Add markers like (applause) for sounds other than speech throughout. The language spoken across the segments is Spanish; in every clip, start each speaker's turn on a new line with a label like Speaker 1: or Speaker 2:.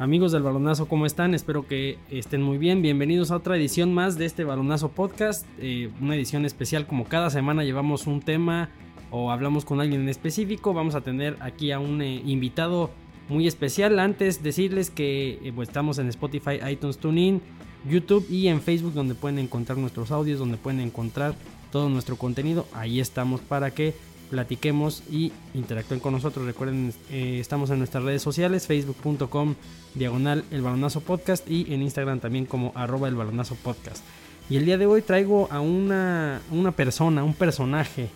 Speaker 1: Amigos del balonazo, ¿cómo están? Espero que estén muy bien. Bienvenidos a otra edición más de este balonazo podcast. Eh, una edición especial como cada semana llevamos un tema o hablamos con alguien en específico. Vamos a tener aquí a un eh, invitado muy especial. Antes decirles que eh, pues, estamos en Spotify, iTunes, TuneIn, YouTube y en Facebook donde pueden encontrar nuestros audios, donde pueden encontrar todo nuestro contenido. Ahí estamos para que platiquemos y interactúen con nosotros. Recuerden, eh, estamos en nuestras redes sociales, facebook.com diagonal el balonazo podcast y en Instagram también como arroba el balonazo podcast. Y el día de hoy traigo a una, una persona, un personaje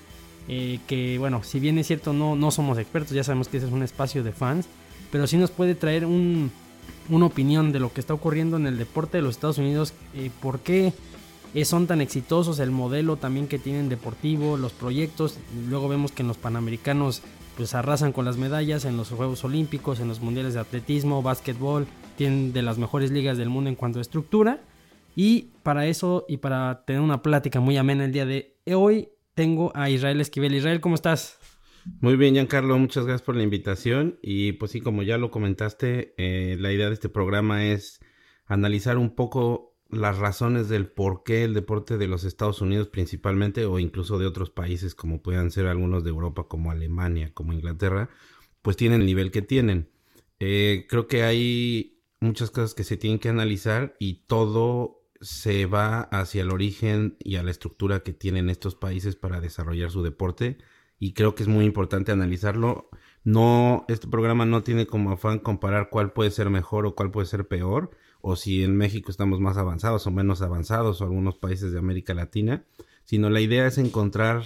Speaker 1: eh, que, bueno, si bien es cierto, no, no somos expertos, ya sabemos que ese es un espacio de fans, pero sí nos puede traer un, una opinión de lo que está ocurriendo en el deporte de los Estados Unidos, eh, por qué son tan exitosos, el modelo también que tienen deportivo, los proyectos. Luego vemos que en los Panamericanos pues arrasan con las medallas, en los Juegos Olímpicos, en los Mundiales de Atletismo, Básquetbol, tienen de las mejores ligas del mundo en cuanto a estructura. Y para eso y para tener una plática muy amena el día de hoy, tengo a Israel Esquivel. Israel, ¿cómo estás?
Speaker 2: Muy bien, Giancarlo, muchas gracias por la invitación. Y pues sí, como ya lo comentaste, eh, la idea de este programa es analizar un poco las razones del por qué el deporte de los Estados Unidos principalmente o incluso de otros países como puedan ser algunos de Europa como Alemania, como Inglaterra, pues tienen el nivel que tienen. Eh, creo que hay muchas cosas que se tienen que analizar y todo se va hacia el origen y a la estructura que tienen estos países para desarrollar su deporte y creo que es muy importante analizarlo. No, este programa no tiene como afán comparar cuál puede ser mejor o cuál puede ser peor, o si en México estamos más avanzados o menos avanzados o algunos países de América Latina, sino la idea es encontrar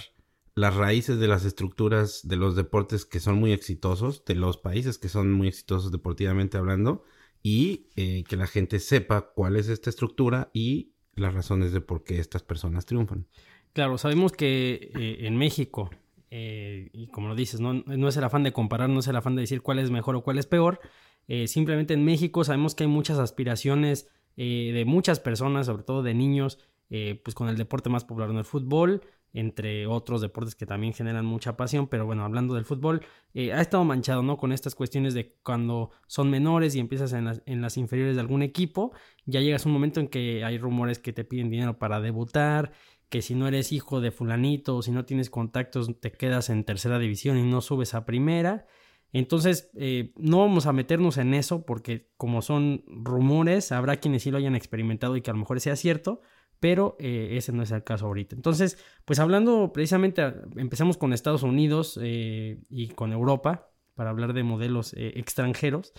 Speaker 2: las raíces de las estructuras de los deportes que son muy exitosos, de los países que son muy exitosos deportivamente hablando, y eh, que la gente sepa cuál es esta estructura y las razones de por qué estas personas triunfan.
Speaker 1: Claro, sabemos que eh, en México, eh, y como lo dices, no, no es el afán de comparar, no es el afán de decir cuál es mejor o cuál es peor, eh, simplemente en México sabemos que hay muchas aspiraciones eh, de muchas personas, sobre todo de niños, eh, pues con el deporte más popular, en el fútbol, entre otros deportes que también generan mucha pasión, pero bueno, hablando del fútbol, ha estado manchado, ¿no? Con estas cuestiones de cuando son menores y empiezas en las, en las inferiores de algún equipo, ya llegas un momento en que hay rumores que te piden dinero para debutar, que si no eres hijo de fulanito o si no tienes contactos te quedas en tercera división y no subes a primera. Entonces, eh, no vamos a meternos en eso porque como son rumores, habrá quienes sí lo hayan experimentado y que a lo mejor sea cierto, pero eh, ese no es el caso ahorita. Entonces, pues hablando precisamente, empezamos con Estados Unidos eh, y con Europa para hablar de modelos extranjeros.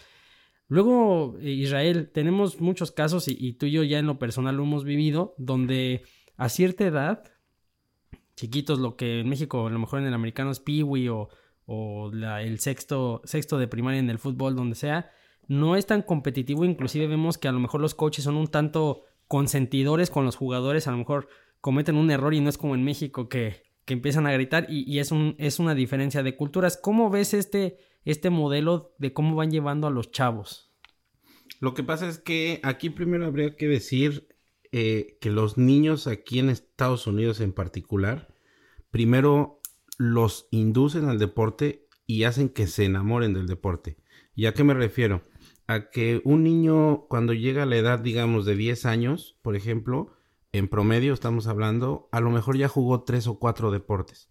Speaker 1: Luego, Israel, tenemos muchos casos y, y tú y yo ya en lo personal lo hemos vivido, donde a cierta edad, chiquitos, lo que en México a lo mejor en el americano es piwi o o el sexto, sexto de primaria en el fútbol, donde sea, no es tan competitivo. Inclusive vemos que a lo mejor los coaches son un tanto consentidores con los jugadores, a lo mejor cometen un error y no es como en México que, que empiezan a gritar y, es, un, es una diferencia de culturas. ¿Cómo ves este, este modelo de cómo van llevando a los chavos?
Speaker 2: Lo que pasa es que aquí primero habría que decir eh, que los niños aquí en Estados Unidos en particular, primero los inducen al deporte y hacen que se enamoren del deporte. ¿Y a qué me refiero? A que un niño cuando llega a la edad, digamos, de 10 años, por ejemplo, en promedio estamos hablando, a lo mejor ya jugó tres o cuatro deportes.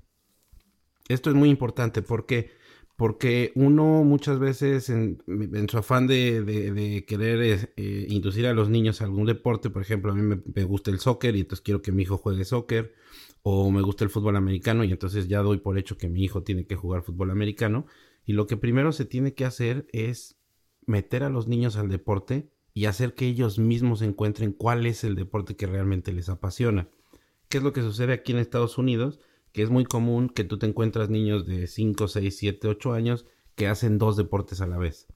Speaker 2: Esto es muy importante porque porque uno muchas veces en, su afán de, querer eh, inducir a los niños a algún deporte, por ejemplo, a mí me, me, gusta el soccer y entonces quiero que mi hijo juegue soccer, o me gusta el fútbol americano y entonces ya doy por hecho que mi hijo tiene que jugar fútbol americano. Y lo que primero se tiene que hacer es meter a los niños al deporte y hacer que ellos mismos encuentren cuál es el deporte que realmente les apasiona. ¿Qué es lo que sucede aquí en Estados Unidos? Que es muy común que tú te encuentras niños de 5, 6, 7, 8 años que hacen dos deportes a la vez.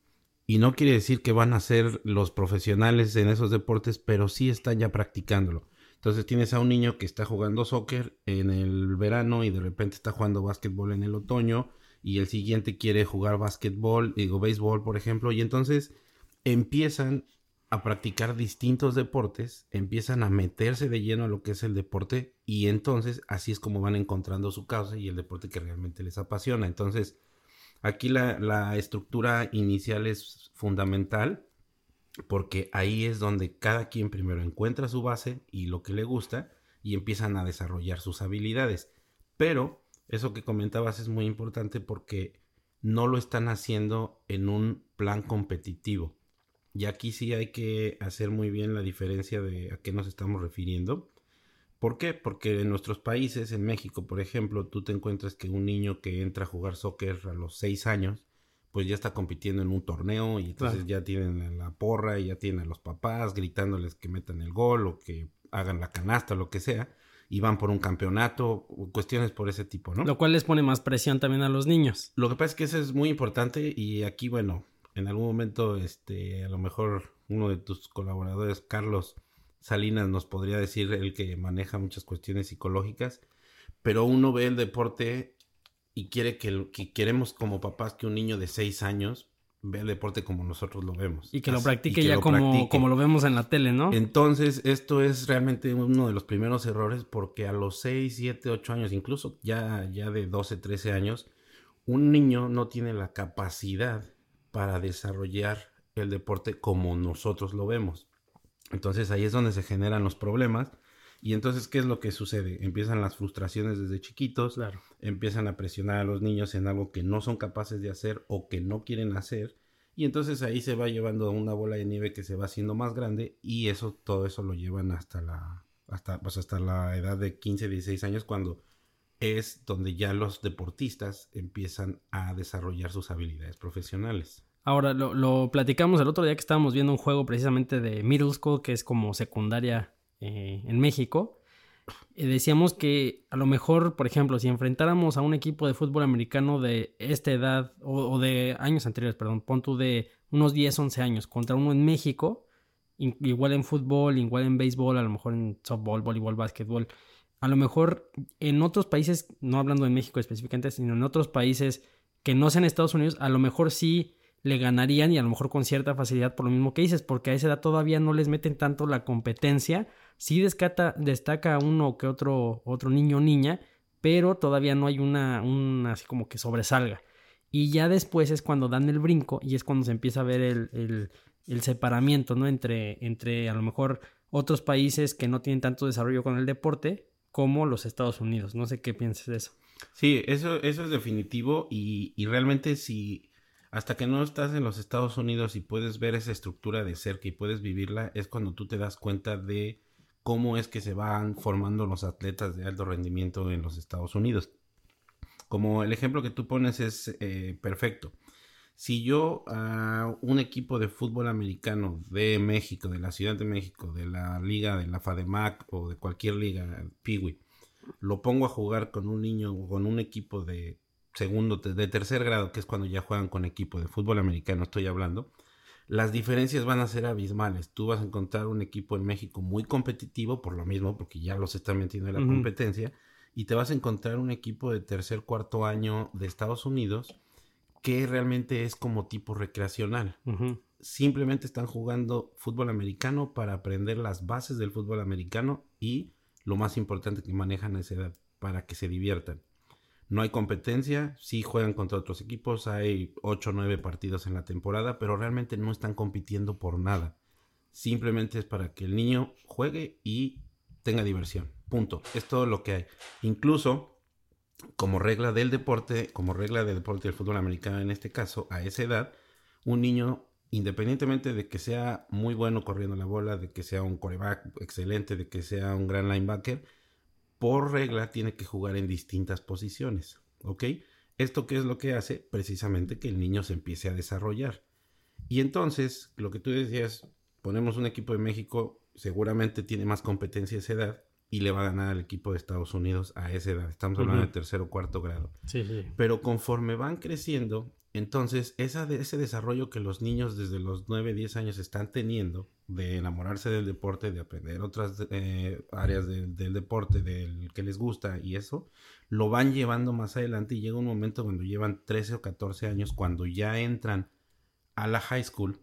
Speaker 2: Y no quiere decir que van a ser los profesionales en esos deportes, pero sí están ya practicándolo. Entonces tienes a un niño que está jugando soccer en el verano y de repente está jugando básquetbol en el otoño y el siguiente quiere jugar básquetbol, digo béisbol por ejemplo, y entonces empiezan a practicar distintos deportes, empiezan a meterse de lleno a lo que es el deporte y entonces así es como van encontrando su causa y el deporte que realmente les apasiona. Entonces aquí la, la estructura inicial es fundamental porque ahí es donde cada quien primero encuentra su base y lo que le gusta y empiezan a desarrollar sus habilidades. Pero eso que comentabas es muy importante porque no lo están haciendo en un plan competitivo. Y aquí sí hay que hacer muy bien la diferencia de a qué nos estamos refiriendo. ¿Por qué? Porque en nuestros países, en México, por ejemplo, tú te encuentras que un niño que entra a jugar soccer a los 6 años, pues ya está compitiendo en un torneo y entonces ya tienen la porra y ya tienen a los papás gritándoles que metan el gol o que hagan la canasta o lo que sea y van por un campeonato, cuestiones por ese tipo, ¿no?
Speaker 1: Lo cual les pone más presión también a los niños.
Speaker 2: Lo que pasa es que eso es muy importante y aquí, bueno, en algún momento, este, a lo mejor uno de tus colaboradores, Carlos Salinas, nos podría decir el que maneja muchas cuestiones psicológicas, pero uno ve el deporte y quiere que, que queremos como papás que un niño de seis años vea el deporte como nosotros lo vemos.
Speaker 1: Y que lo practique ya como, como lo vemos en la tele, ¿no?
Speaker 2: Entonces, esto es realmente uno de los primeros errores porque a los 6, 7, 8 años, incluso ya, ya de 12, 13 años, un niño no tiene la capacidad para desarrollar el deporte como nosotros lo vemos. Entonces ahí es donde se generan los problemas y entonces, ¿qué es lo que sucede? Empiezan las frustraciones desde chiquitos,
Speaker 1: claro.
Speaker 2: empiezan a presionar a los niños en algo que no son capaces de hacer o que no quieren hacer. Y entonces ahí se va llevando una bola de nieve que se va haciendo más grande y eso, todo eso lo llevan hasta la, hasta, pues hasta la edad de 15, 16 años cuando es donde ya los deportistas empiezan a desarrollar sus habilidades profesionales.
Speaker 1: Ahora, lo, lo platicamos el otro día que estábamos viendo un juego precisamente de middle school, que es como secundaria eh, en México, eh, decíamos que a lo mejor, por ejemplo, si enfrentáramos a un equipo de fútbol americano de esta edad o, de años anteriores, perdón, pon tú de unos 10, 11 años contra uno en México, igual en fútbol, igual en béisbol, a lo mejor en softball, voleibol, básquetbol, a lo mejor en otros países, no hablando de México específicamente, sino en otros países que no sean Estados Unidos, a lo mejor sí le ganarían y a lo mejor con cierta facilidad por lo mismo que dices, porque a esa edad todavía no les meten tanto la competencia Sí descata, destaca uno que otro, otro niño o niña, pero todavía no hay una, una así como que sobresalga. Y ya después es cuando dan el brinco y es cuando se empieza a ver el, el, separamiento, ¿no? Entre, entre a lo mejor otros países que no tienen tanto desarrollo con el deporte como los Estados Unidos. No sé qué piensas de eso.
Speaker 2: Sí, eso, eso es definitivo y, y realmente si hasta que no estás en los Estados Unidos y puedes ver esa estructura de cerca y puedes vivirla, es cuando tú te das cuenta de cómo es que se van formando los atletas de alto rendimiento en los Estados Unidos. Como el ejemplo que tú pones es eh, perfecto. Si yo a un equipo de fútbol americano de México, de la Ciudad de México, de la liga, de la FADEMAC o de cualquier liga, Piwi, lo pongo a jugar con un niño o con un equipo de segundo, de tercer grado, que es cuando ya juegan con equipo de fútbol americano, estoy hablando, las diferencias van a ser abismales. Tú vas a encontrar un equipo en México muy competitivo, por lo mismo, porque ya los están metiendo en la competencia, y te vas a encontrar un equipo de tercer, cuarto año de Estados Unidos que realmente es como tipo recreacional. Simplemente están jugando fútbol americano para aprender las bases del fútbol americano y lo más importante que manejan a esa edad, para que se diviertan. No hay competencia, sí juegan contra otros equipos, hay 8 o 9 partidos en la temporada, pero realmente no están compitiendo por nada. Simplemente es para que el niño juegue y tenga diversión. Punto. Es todo lo que hay. Incluso, como regla del deporte, como regla del deporte del fútbol americano en este caso, a esa edad, un niño, independientemente de que sea muy bueno corriendo la bola, de que sea un coreback excelente, de que sea un gran linebacker, por regla tiene que jugar en distintas posiciones, ¿ok? ¿Esto qué es lo que hace? Precisamente que el niño se empiece a desarrollar. Y entonces, lo que tú decías, ponemos un equipo de México, seguramente tiene más competencia a esa edad y le va a ganar al equipo de Estados Unidos a esa edad. Estamos hablando de tercer o cuarto grado.
Speaker 1: Sí, sí.
Speaker 2: Pero conforme van creciendo, entonces esa ese desarrollo que los niños desde los 9, 10 años están teniendo, de enamorarse del deporte, de aprender otras eh, áreas del deporte, del que les gusta y eso, lo van llevando más adelante y llega un momento cuando llevan 13 o 14 años, cuando ya entran a la high school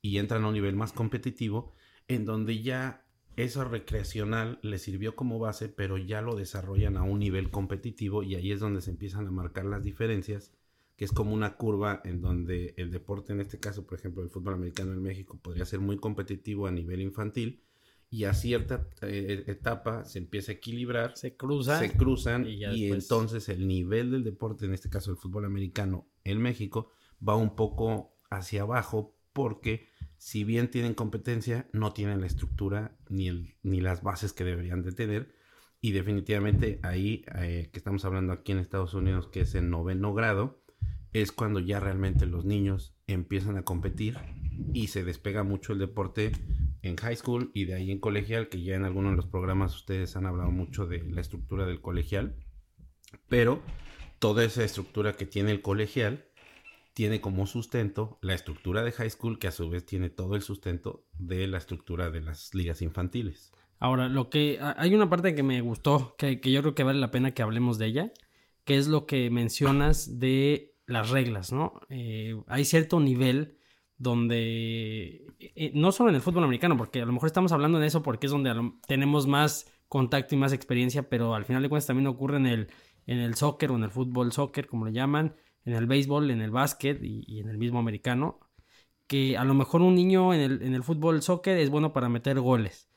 Speaker 2: y entran a un nivel más competitivo, en donde ya eso recreacional les sirvió como base, pero ya lo desarrollan a un nivel competitivo y ahí es donde se empiezan a marcar las diferencias que es como una curva en donde el deporte, en este caso, por ejemplo, el fútbol americano en México, podría ser muy competitivo a nivel infantil y a cierta eh, etapa se empieza a equilibrar,
Speaker 1: se cruza,
Speaker 2: se cruzan y, entonces el nivel del deporte, en este caso el fútbol americano en México, va un poco hacia abajo porque si bien tienen competencia, no tienen la estructura ni, el, ni las bases que deberían de tener. Y definitivamente ahí, eh, que estamos hablando aquí en Estados Unidos, que es el noveno grado, es cuando ya realmente los niños empiezan a competir y se despega mucho el deporte en high school y de ahí en colegial, que ya en algunos de los programas ustedes han hablado mucho de la estructura del colegial, pero toda esa estructura que tiene el colegial tiene como sustento la estructura de high school, que a su vez tiene todo el sustento de la estructura de las ligas infantiles.
Speaker 1: Ahora, lo que hay una parte que me gustó, que, que yo creo que vale la pena que hablemos de ella, que es lo que mencionas de las reglas, ¿no? Eh, hay cierto nivel donde, eh, no solo en el fútbol americano, porque a lo mejor estamos hablando de eso porque es donde tenemos más contacto y más experiencia, pero al final de cuentas también ocurre en el, en el soccer o en el fútbol soccer, como lo llaman, en el béisbol, en el básquet y, en el mismo americano, que a lo mejor un niño en el, en el fútbol soccer es bueno para meter goles.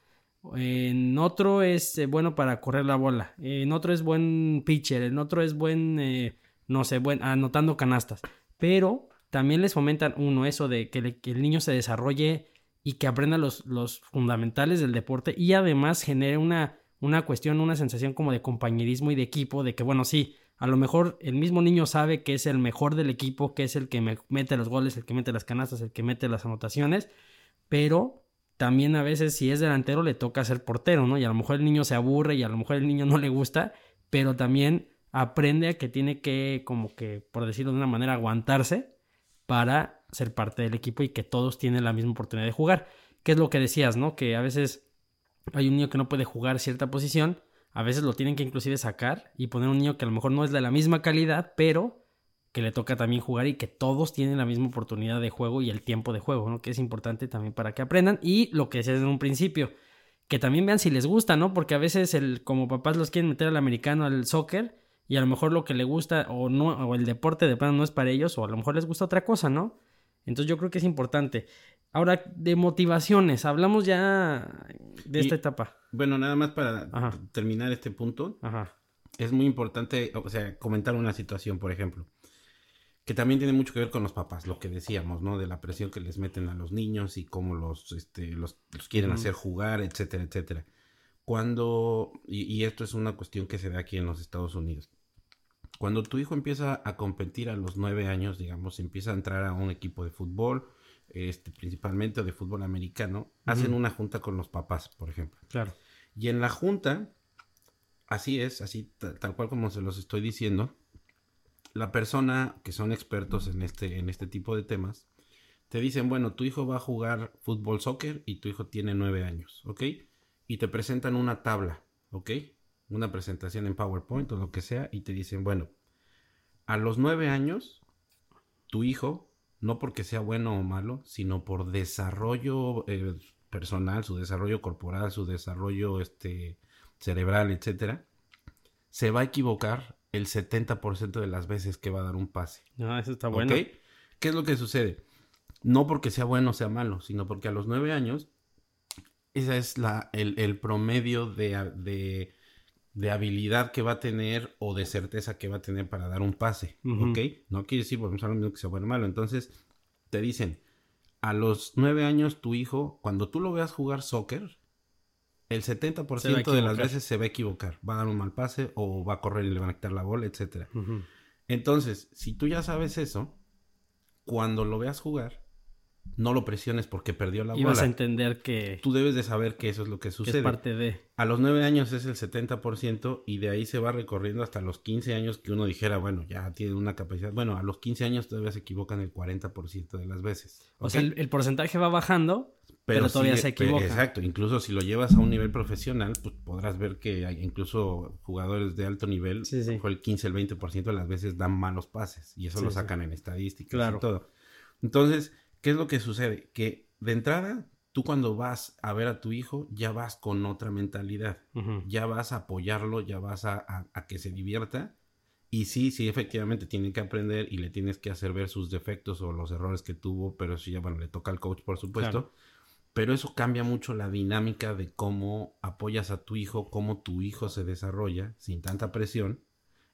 Speaker 1: En otro es eh, bueno para correr la bola. En otro es buen pitcher. En otro es buen, eh, no sé, buen, anotando canastas. Pero también les fomentan uno eso de que, el niño se desarrolle y que aprenda los, los, fundamentales del deporte y además genere una, una cuestión, una sensación como de compañerismo y de equipo, de que bueno, sí, a lo mejor el mismo niño sabe que es el mejor del equipo, que es el que mete los goles, el que mete las canastas, el que mete las anotaciones, pero también a veces si es delantero le toca ser portero, ¿no? Y a lo mejor el niño se aburre y a lo mejor el niño no le gusta, pero también aprende a que tiene que, como que, por decirlo de una manera, aguantarse para ser parte del equipo y que todos tienen la misma oportunidad de jugar. ¿Qué es lo que decías, no? Que a veces hay un niño que no puede jugar cierta posición a veces lo tienen que inclusive sacar y poner un niño que a lo mejor no es de la misma calidad, pero que le toca también jugar y que todos tienen la misma oportunidad de juego y el tiempo de juego, ¿no? Que es importante también para que aprendan. Y lo que decía en un principio, que también vean si les gusta, ¿no? Porque a veces el, como papás los quieren meter al americano, al soccer, y a lo mejor lo que le gusta o no, o el deporte de plano no es para ellos, o a lo mejor les gusta otra cosa, ¿no? Entonces yo creo que es importante. Ahora, de motivaciones, hablamos ya de esta etapa.
Speaker 2: Bueno, nada más para terminar este punto. Es muy importante, o sea, comentar una situación, por ejemplo, que también tiene mucho que ver con los papás, lo que decíamos, ¿no? De la presión que les meten a los niños y cómo los, este, los, quieren hacer jugar, etcétera, etcétera. Cuando, y, y esto es una cuestión que se da aquí en los Estados Unidos. Cuando tu hijo empieza a competir a los nueve años, digamos, empieza a entrar a un equipo de fútbol, este, principalmente de fútbol americano, hacen una junta con los papás, por ejemplo.
Speaker 1: Claro.
Speaker 2: Y en la junta, así es, así tal cual como se los estoy diciendo, la persona que son expertos en este, en este tipo de temas, te dicen, bueno, tu hijo va a jugar fútbol soccer y tu hijo tiene nueve años, ¿ok? Y te presentan una tabla, ¿ok? Una presentación en PowerPoint o lo que sea, y te dicen, bueno, a los nueve años, tu hijo no porque sea bueno o malo, sino por desarrollo eh, personal, su desarrollo corporal, su desarrollo este, cerebral, etcétera, se va a equivocar el 70% de las veces que va a dar un pase.
Speaker 1: No, eso está bueno.
Speaker 2: ¿Qué es lo que sucede? No porque sea bueno o sea malo, sino porque a los nueve años, ese es la, el, promedio de, de, habilidad que va a tener o de certeza que va a tener para dar un pase. ¿Ok? No quiere decir, por ejemplo, que sea bueno o malo. Entonces, te dicen, a los nueve años tu hijo, cuando tú lo veas jugar soccer, el 70% de las veces se va a equivocar. Va a dar un mal pase o va a correr y le van a quitar la bola, etc. Entonces, si tú ya sabes eso, cuando lo veas jugar, no lo presiones porque perdió la bola. Y
Speaker 1: vas a entender que...
Speaker 2: Tú debes de saber que eso es lo que sucede.
Speaker 1: es parte de...
Speaker 2: A los nueve años es el 70% y de ahí se va recorriendo hasta los 15 años que uno dijera, bueno, ya tiene una capacidad. Bueno, a los 15 años todavía se equivocan el 40% de las veces.
Speaker 1: O sea, el, porcentaje va bajando, pero, todavía se equivoca.
Speaker 2: Exacto, incluso si lo llevas a un nivel profesional, pues podrás ver que hay incluso jugadores de alto nivel, sí, sí. el 15, el 20% de las veces dan malos pases y eso lo sacan en estadísticas y todo. Entonces ¿Qué es lo que sucede? Que de entrada, tú cuando vas a ver a tu hijo, ya vas con otra mentalidad. Ya vas a apoyarlo, ya vas a, que se divierta. Y sí, sí, efectivamente tiene que aprender y le tienes que hacer ver sus defectos o los errores que tuvo, pero eso ya, bueno, le toca al coach, por supuesto. Pero eso cambia mucho la dinámica de cómo apoyas a tu hijo, cómo tu hijo se desarrolla sin tanta presión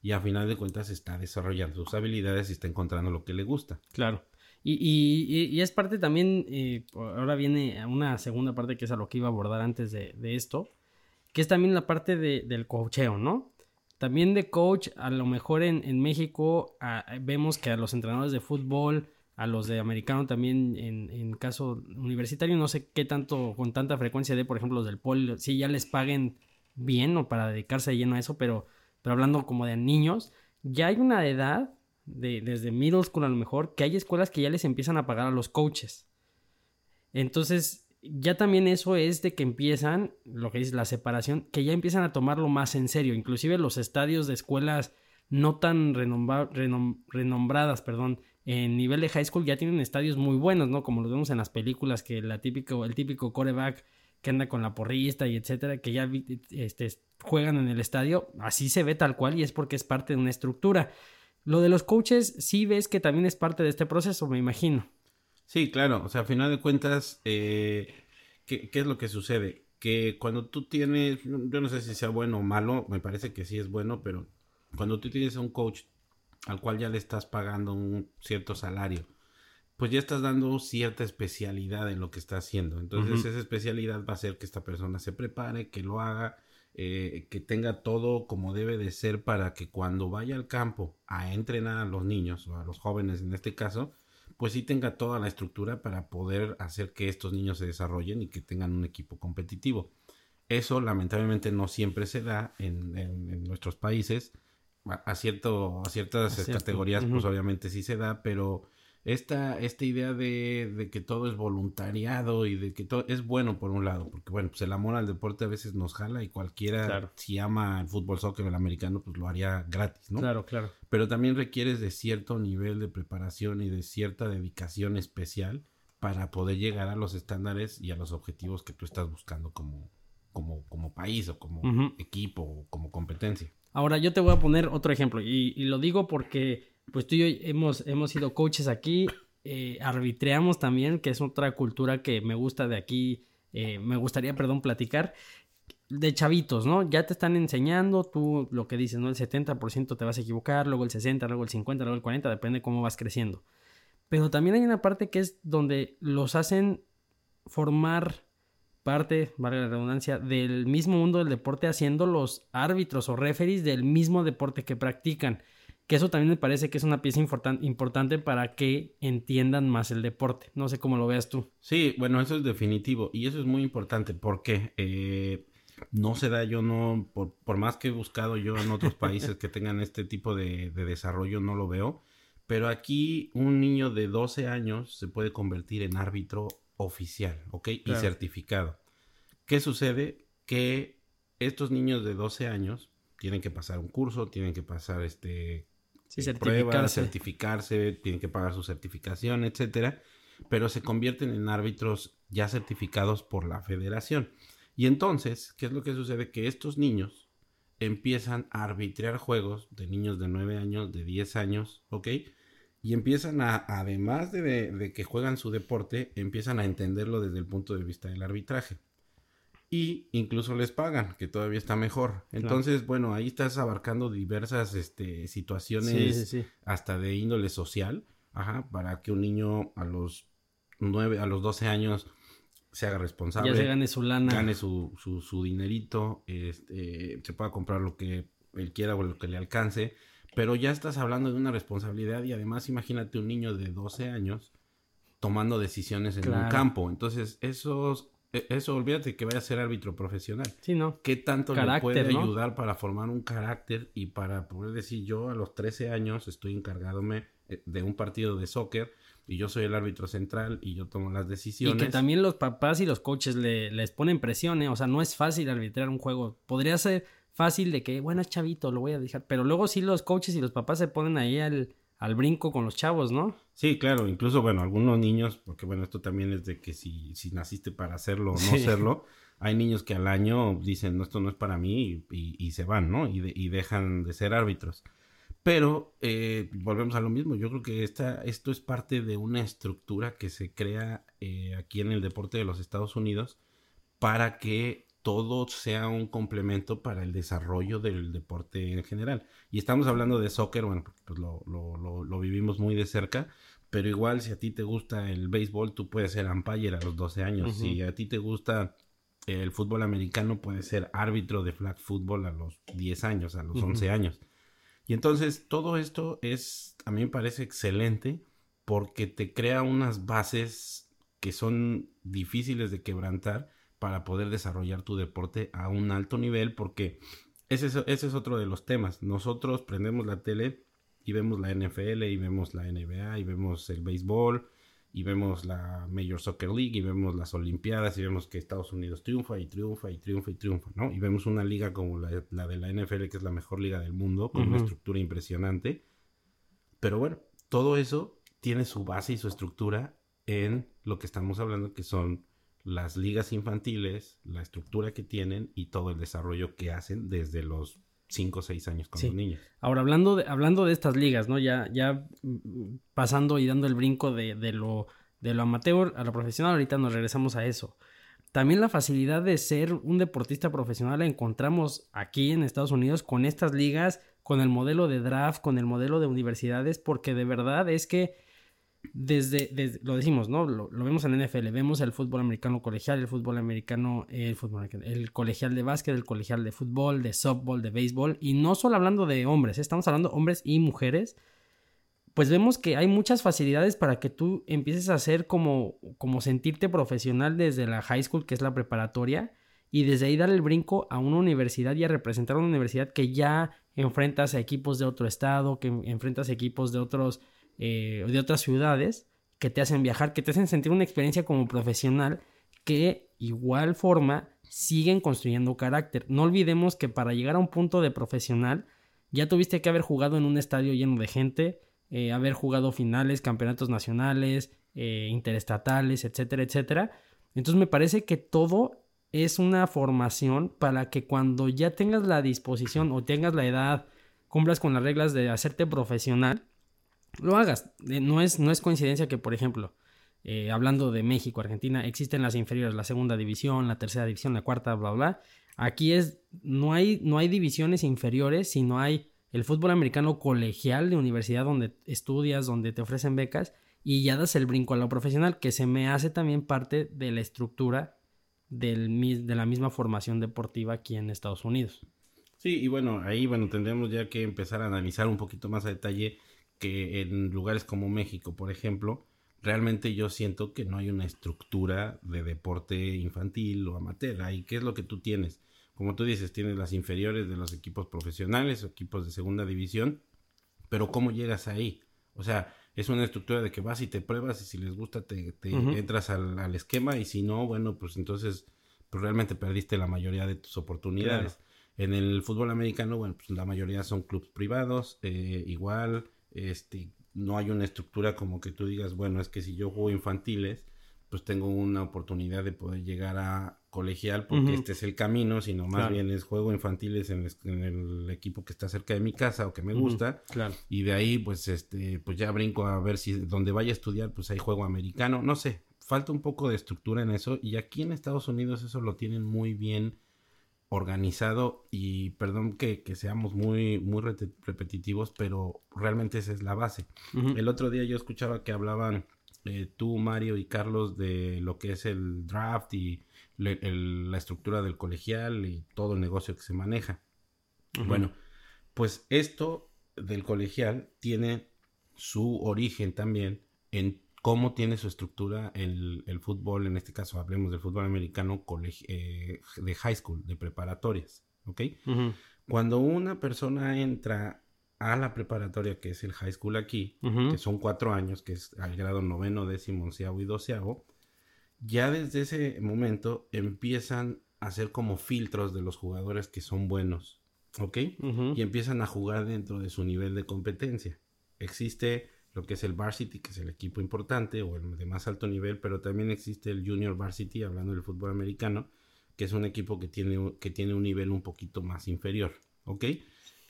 Speaker 2: y a final de cuentas está desarrollando sus habilidades y está encontrando lo que le gusta.
Speaker 1: Claro. Y, y, es parte también, eh, ahora viene una segunda parte que es a lo que iba a abordar antes de, esto, que es también la parte de, del coacheo, ¿no? También de coach, a lo mejor en, en México vemos que a los entrenadores de fútbol, a los de americano también en, en, caso universitario, no sé qué tanto, con tanta frecuencia de, por ejemplo, los del pol, si ya les paguen bien o para dedicarse lleno a eso, pero, pero hablando como de niños, ya hay una edad, de, desde middle school a lo mejor, que hay escuelas que ya les empiezan a pagar a los coaches. Entonces, ya también eso es de que empiezan, lo que es la separación, que ya empiezan a tomarlo más en serio. Inclusive los estadios de escuelas no tan renombradas, perdón, en nivel de high school ya tienen estadios muy buenos, ¿no? Como los vemos en las películas, que la típico, el típico coreback que anda con la porrista y etcétera, que ya este, juegan en el estadio, así se ve tal cual y es porque es parte de una estructura. Lo de los coaches, sí ves que también es parte de este proceso, me imagino.
Speaker 2: Sí, claro, o sea, a final de cuentas, eh, ¿qué, ¿qué, es lo que sucede? Que cuando tú tienes, yo no sé si sea bueno o malo, me parece que sí es bueno, pero cuando tú tienes a un coach al cual ya le estás pagando un cierto salario, pues ya estás dando cierta especialidad en lo que está haciendo. Entonces esa especialidad va a hacer que esta persona se prepare, que lo haga, eh, que tenga todo como debe de ser para que cuando vaya al campo a entrenar a los niños o a los jóvenes en este caso, pues sí tenga toda la estructura para poder hacer que estos niños se desarrollen y que tengan un equipo competitivo. Eso lamentablemente no siempre se da en nuestros países a, cierto, a ciertas categorías, pues obviamente sí se da, pero esta, esta idea de, que todo es voluntariado y de que todo es bueno por un lado, porque bueno, pues el amor al deporte a veces nos jala y cualquiera, si ama el fútbol, soccer, el americano, pues lo haría gratis, ¿no?
Speaker 1: Claro, claro.
Speaker 2: Pero también requieres de cierto nivel de preparación y de cierta dedicación especial para poder llegar a los estándares y a los objetivos que tú estás buscando como, como, como país o como equipo o como competencia.
Speaker 1: Ahora yo te voy a poner otro ejemplo y, lo digo porque pues tú y yo hemos, hemos sido coaches aquí, eh, arbitreamos también, que es otra cultura que me gusta de aquí, eh, me gustaría, perdón, platicar de chavitos, ¿no? Ya te están enseñando, tú lo que dices, ¿no? El 70% te vas a equivocar, luego el 60, luego el 50, luego el 40, depende de cómo vas creciendo. Pero también hay una parte que es donde los hacen formar parte, vale la redundancia, del mismo mundo del deporte haciendo los árbitros o referees del mismo deporte que practican. Que eso también me parece que es una pieza importante para que entiendan más el deporte. No sé cómo lo veas tú.
Speaker 2: Sí, bueno, eso es definitivo y eso es muy importante porque eh, no se da, yo no, por, más que he buscado yo en otros países que tengan este tipo de, desarrollo, no lo veo. Pero aquí un niño de 12 años se puede convertir en árbitro oficial, ¿ok? Y certificado. ¿Qué sucede? Que estos niños de 12 años tienen que pasar un curso, tienen que pasar este
Speaker 1: eh, pruebas,
Speaker 2: certificarse, tienen que pagar su certificación, etcétera, pero se convierten en árbitros ya certificados por la federación. Y entonces, ¿qué es lo que sucede? Que estos niños empiezan a arbitrar juegos de niños de 9 años, de 10 años, ¿ok? y empiezan a, además de, que juegan su deporte, empiezan a entenderlo desde el punto de vista del arbitraje. Y incluso les pagan, que todavía está mejor. Entonces, bueno, ahí estás abarcando diversas este, situaciones, hasta de índole social, ajá, para que un niño a los 9, a los 12 años se haga responsable.
Speaker 1: Ya se gane su lana.
Speaker 2: Gane su, su, su dinerito, este, se pueda comprar lo que él quiera o lo que le alcance pero ya estás hablando de una responsabilidad y además imagínate un niño de 12 años tomando decisiones en un campo. Entonces, eso, e, eso olvídate que vaya a ser árbitro profesional.
Speaker 1: Sí, ¿no?
Speaker 2: ¿Qué tanto le puede ayudar para formar un carácter y para poder decir yo a los 13 años estoy encargadome eh, de un partido de soccer y yo soy el árbitro central y yo tomo las decisiones.
Speaker 1: Y que también los papás y los coaches le, les ponen presión, ¿eh? O sea, no es fácil arbitrar un juego. Podría ser fácil de que, bueno, es chavito, lo voy a dejar. Pero luego sí los coaches y los papás se ponen ahí al, al brinco con los chavos, ¿no?
Speaker 2: Sí, claro, incluso, bueno, algunos niños, porque bueno, esto también es de que si, si naciste para hacerlo o no hacerlo, hay niños que al año dicen, no, esto no es para mí y, y, se van, ¿no? Y, y dejan de ser árbitros. Pero eh, volvemos a lo mismo. Yo creo que esta, esto es parte de una estructura que se crea eh, aquí en el deporte de los Estados Unidos para que todo sea un complemento para el desarrollo del deporte en general. Y estamos hablando de soccer, bueno, pues lo, lo, lo, vivimos muy de cerca, pero igual si a ti te gusta el béisbol, tú puedes ser umpire a los 12 años. Si a ti te gusta el fútbol americano, puedes ser árbitro de flag football a los 10 años, a los 11 años. Y entonces todo esto es, a mí me parece excelente porque te crea unas bases que son difíciles de quebrantar para poder desarrollar tu deporte a un alto nivel porque ese es, ese es otro de los temas. Nosotros prendemos la tele y vemos la NFL y vemos la NBA y vemos el béisbol y vemos la Major Soccer League y vemos las Olimpiadas y vemos que Estados Unidos triunfa y triunfa y triunfa y triunfa, ¿no? Y vemos una liga como la, de la NFL, que es la mejor liga del mundo, con una estructura impresionante. Pero bueno, todo eso tiene su base y su estructura en lo que estamos hablando, que son las ligas infantiles, la estructura que tienen y todo el desarrollo que hacen desde los 5 o 6 años con los niños.
Speaker 1: Ahora, hablando de, hablando de estas ligas, ¿no? Ya, ya pasando y dando el brinco de, de, lo, de lo amateur a lo profesional, ahorita nos regresamos a eso. También la facilidad de ser un deportista profesional la encontramos aquí en Estados Unidos con estas ligas, con el modelo de draft, con el modelo de universidades, porque de verdad es que desde, lo decimos, ¿no? Lo, vemos en NFL, vemos el fútbol americano colegial, el fútbol americano, el fútbol el colegial de básquet, el colegial de fútbol, de softball, de béisbol, y no solo hablando de hombres, ¿eh? estamos hablando hombres y mujeres, pues vemos que hay muchas facilidades para que tú empieces a hacer como, como sentirte profesional desde la high school, que es la preparatoria, y desde ahí dar el brinco a una universidad y a representar a una universidad que ya enfrentas a equipos de otro estado, que enfrentas a equipos de otros eh, de otras ciudades que te hacen viajar, que te hacen sentir una experiencia como profesional que igual forma siguen construyendo carácter. No olvidemos que para llegar a un punto de profesional ya tuviste que haber jugado en un estadio lleno de gente, eh, haber jugado finales, campeonatos nacionales, eh, interestatales, etcétera, etcétera. Entonces me parece que todo es una formación para que cuando ya tengas la disposición o tengas la edad, cumplas con las reglas de hacerte profesional, lo hagas. Eh, no es, no es coincidencia que, por ejemplo, eh, hablando de México, Argentina, existen las inferiores, la segunda división, la tercera división, la cuarta, bla, bla. Aquí es, no hay, no hay divisiones inferiores, sino hay el fútbol americano colegial de universidad donde estudias, donde te ofrecen becas y ya das el brinco a lo profesional, que se me hace también parte de la estructura del, de la misma formación deportiva aquí en Estados Unidos.
Speaker 2: Sí, y bueno, ahí bueno, tendremos ya que empezar a analizar un poquito más a detalle que en lugares como México, por ejemplo, realmente yo siento que no hay una estructura de deporte infantil o amateur. Ahí, ¿qué es lo que tú tienes? Como tú dices, tienes las inferiores de los equipos profesionales o equipos de segunda división, pero ¿cómo llegas ahí? O sea, es una estructura de que vas y te pruebas y si les gusta te, entras al, esquema y si no, bueno, pues entonces pues realmente perdiste la mayoría de tus oportunidades. En el fútbol americano, bueno, pues la mayoría son clubes privados, eh, igual este, no hay una estructura como que tú digas, bueno, es que si yo juego infantiles, pues tengo una oportunidad de poder llegar a colegial porque este es el camino, sino más bien es juego infantiles en el, equipo que está cerca de mi casa o que me gusta. Y de ahí, pues, este, pues ya brinco a ver si donde vaya a estudiar, pues hay juego americano. No sé, falta un poco de estructura en eso. Y aquí en Estados Unidos eso lo tienen muy bien organizado y perdón que, seamos muy, muy repetitivos, pero realmente esa es la base. El otro día yo escuchaba que hablaban eh, tú, Mario y Carlos de lo que es el draft y la estructura del colegial y todo el negocio que se maneja. Bueno, pues esto del colegial tiene su origen también en cómo tiene su estructura el, el, fútbol, en este caso hablemos del fútbol americano eh, de high school, de preparatorias, ¿ok? Cuando una persona entra a la preparatoria, que es el high school aquí, que son cuatro años, que es al grado noveno, décimo, onceavo y doceavo, ya desde ese momento empiezan a hacer como filtros de los jugadores que son buenos, ¿ok? Y empiezan a jugar dentro de su nivel de competencia. Existe lo que es el varsity, que es el equipo importante o el de más alto nivel, pero también existe el junior varsity, hablando del fútbol americano, que es un equipo que tiene, que tiene un nivel un poquito más inferior, ¿ok?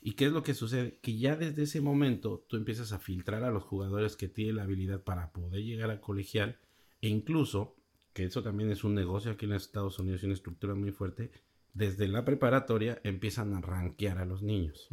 Speaker 2: ¿Y qué es lo que sucede? Que ya desde ese momento tú empiezas a filtrar a los jugadores que tienen la habilidad para poder llegar a colegial e incluso, que eso también es un negocio aquí en Estados Unidos y una estructura muy fuerte, desde la preparatoria empiezan a rankear a los niños.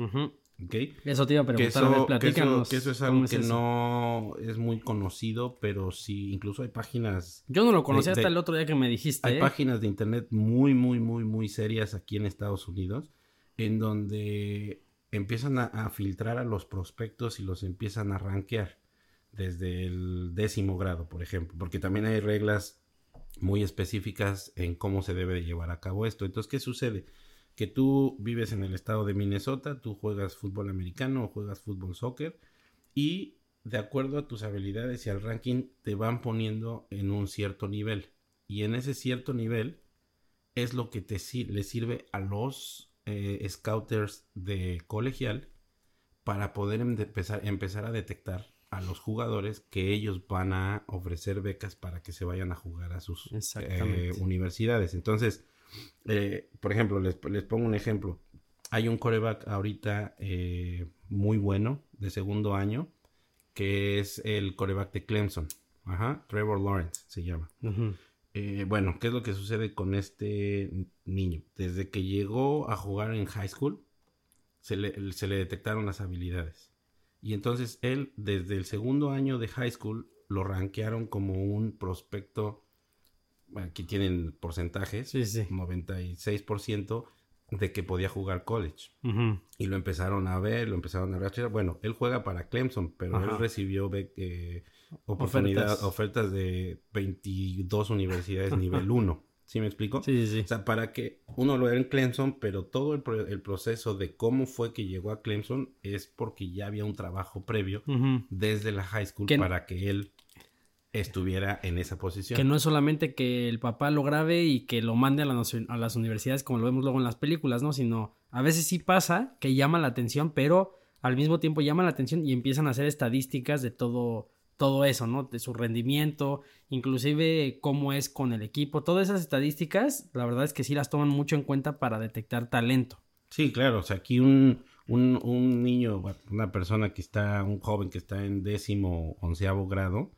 Speaker 1: Eso te iba a preguntar,
Speaker 2: que eso, que eso, es algo que no es muy conocido, pero sí, incluso hay páginas...
Speaker 1: Yo no lo conocí hasta el otro día que me dijiste.
Speaker 2: Hay
Speaker 1: ¿eh?
Speaker 2: páginas de internet muy, muy, muy, muy serias aquí en Estados Unidos, en donde empiezan a, filtrar a los prospectos y los empiezan a rankear desde el décimo grado, por ejemplo, porque también hay reglas muy específicas en cómo se debe de llevar a cabo esto. Entonces, ¿qué sucede? Que tú vives en el estado de Minnesota, tú juegas fútbol americano o juegas fútbol soccer y de acuerdo a tus habilidades y al ranking te van poniendo en un cierto nivel. Y en ese cierto nivel es lo que te le sirve a los eh, scouters de colegial para poder em, empezar, empezar a detectar a los jugadores que ellos van a ofrecer becas para que se vayan a jugar a sus eh, universidades. Entonces, eh, por ejemplo, les, pongo un ejemplo. Hay un coreback ahorita muy bueno de segundo año que es el coreback de Clemson. Ajá, Trevor Lawrence se llama. Eh, bueno, ¿qué es lo que sucede con este niño? Desde que llegó a jugar en high school, se le, detectaron las habilidades. Y entonces él, desde el segundo año de high school, lo rankearon como un prospecto. Aquí tienen porcentajes: sí, sí. 96% de que podía jugar college. Y lo empezaron a ver, lo empezaron a ver. Bueno, él juega para Clemson, pero él recibió eh, oportunidad, ofertas. de 22 universidades nivel (laughs) 1. ¿Sí me explico?
Speaker 1: Sí, sí, sí.
Speaker 2: O sea, para que uno lo vea en Clemson, pero todo el, proceso de cómo fue que llegó a Clemson es porque ya había un trabajo previo desde la high school para que él estuviera en esa posición.
Speaker 1: Que no es solamente que el papá lo grabe y que lo mande a, a, las universidades como lo vemos luego en las películas, ¿no? Sino a veces sí pasa que llama la atención, pero al mismo tiempo llama la atención y empiezan a hacer estadísticas de todo, todo eso, ¿no? De su rendimiento, inclusive cómo es con el equipo. Todas esas estadísticas, la verdad es que sí las toman mucho en cuenta para detectar talento.
Speaker 2: Sí, claro, o sea, aquí un, un, un niño, una persona que está, un joven que está en décimo, onceavo grado,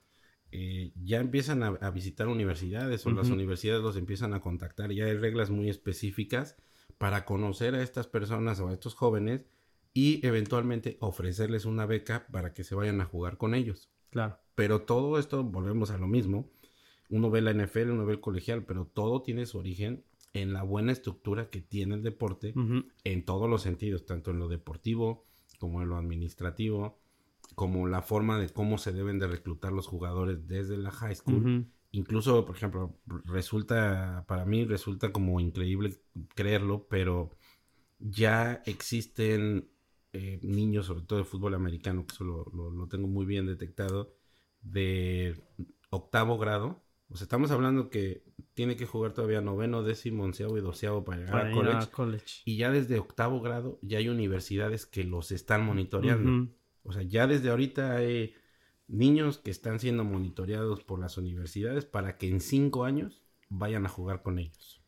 Speaker 2: eh, ya empiezan a, visitar universidades o las universidades los empiezan a contactar. Ya hay reglas muy específicas para conocer a estas personas o a estos jóvenes y eventualmente ofrecerles una beca para que se vayan a jugar con ellos.
Speaker 1: Claro.
Speaker 2: Pero todo esto, volvemos a lo mismo. Uno ve la NFL, uno ve el colegial, pero todo tiene su origen en la buena estructura que tiene el deporte en todos los sentidos, tanto en lo deportivo como en lo administrativo, como la forma de cómo se deben de reclutar los jugadores desde la high school. Incluso, por ejemplo, resulta, para mí resulta como increíble creerlo, pero ya existen eh, niños, sobre todo de fútbol americano, que eso lo, tengo muy bien detectado, de octavo grado. O sea, estamos hablando que tiene que jugar todavía noveno, décimo, onceavo y doceavo para llegar a, college, Y ya desde octavo grado ya hay universidades que los están monitoreando. O sea, ya desde ahorita hay niños que están siendo monitoreados por las universidades para que en cinco años vayan a jugar con ellos.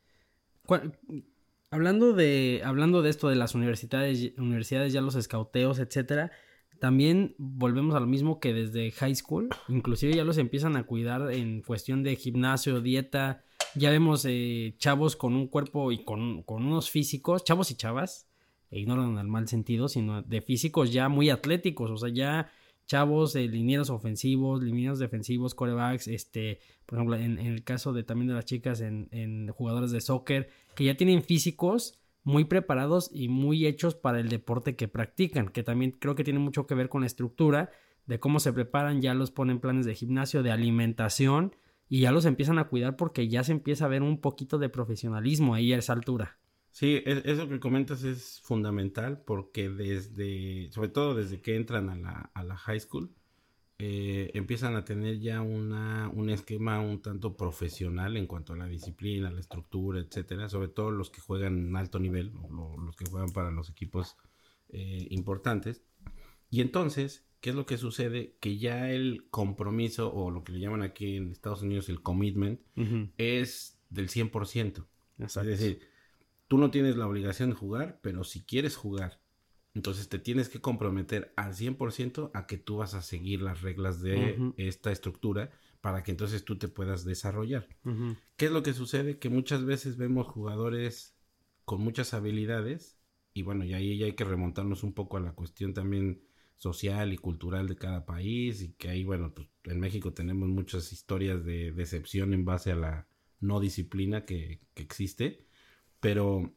Speaker 1: Hablando de, hablando de esto de las universidades, universidades ya los escauteos, etcétera, también volvemos a lo mismo que desde high school, inclusive ya los empiezan a cuidar en cuestión de gimnasio, dieta, ya vemos eh, chavos con un cuerpo y con, con unos físicos, chavos y chavas, e ignoran el mal sentido, sino de físicos ya muy atléticos, o sea, ya chavos, linieros ofensivos, linieros defensivos, corebacks, este, por ejemplo, en, el caso de también de las chicas en, en jugadores de soccer, que ya tienen físicos muy preparados y muy hechos para el deporte que practican, que también creo que tiene mucho que ver con la estructura de cómo se preparan, ya los ponen planes de gimnasio, de alimentación y ya los empiezan a cuidar porque ya se empieza a ver un poquito de profesionalismo ahí a esa altura.
Speaker 2: Sí, eso que comentas es fundamental porque desde, sobre todo desde que entran a la, a la high school, eh, empiezan a tener ya una, un esquema un tanto profesional en cuanto a la disciplina, la estructura, etcétera, sobre todo los que juegan en alto nivel, o los que juegan para los equipos eh, importantes. Y entonces, ¿qué es lo que sucede? Que ya el compromiso, o lo que le llaman aquí en Estados Unidos el commitment, es del 100%. Es decir, tú no tienes la obligación de jugar, pero si quieres jugar Entonces te tienes que comprometer al 100% a que tú vas a seguir las reglas de esta estructura para que entonces tú te puedas desarrollar. ¿Qué es lo que sucede? Que muchas veces vemos jugadores con muchas habilidades y bueno, y ahí ya hay que remontarnos un poco a la cuestión también social y cultural de cada país y que ahí, bueno, pues en México tenemos muchas historias de decepción en base a la no disciplina que, que existe, pero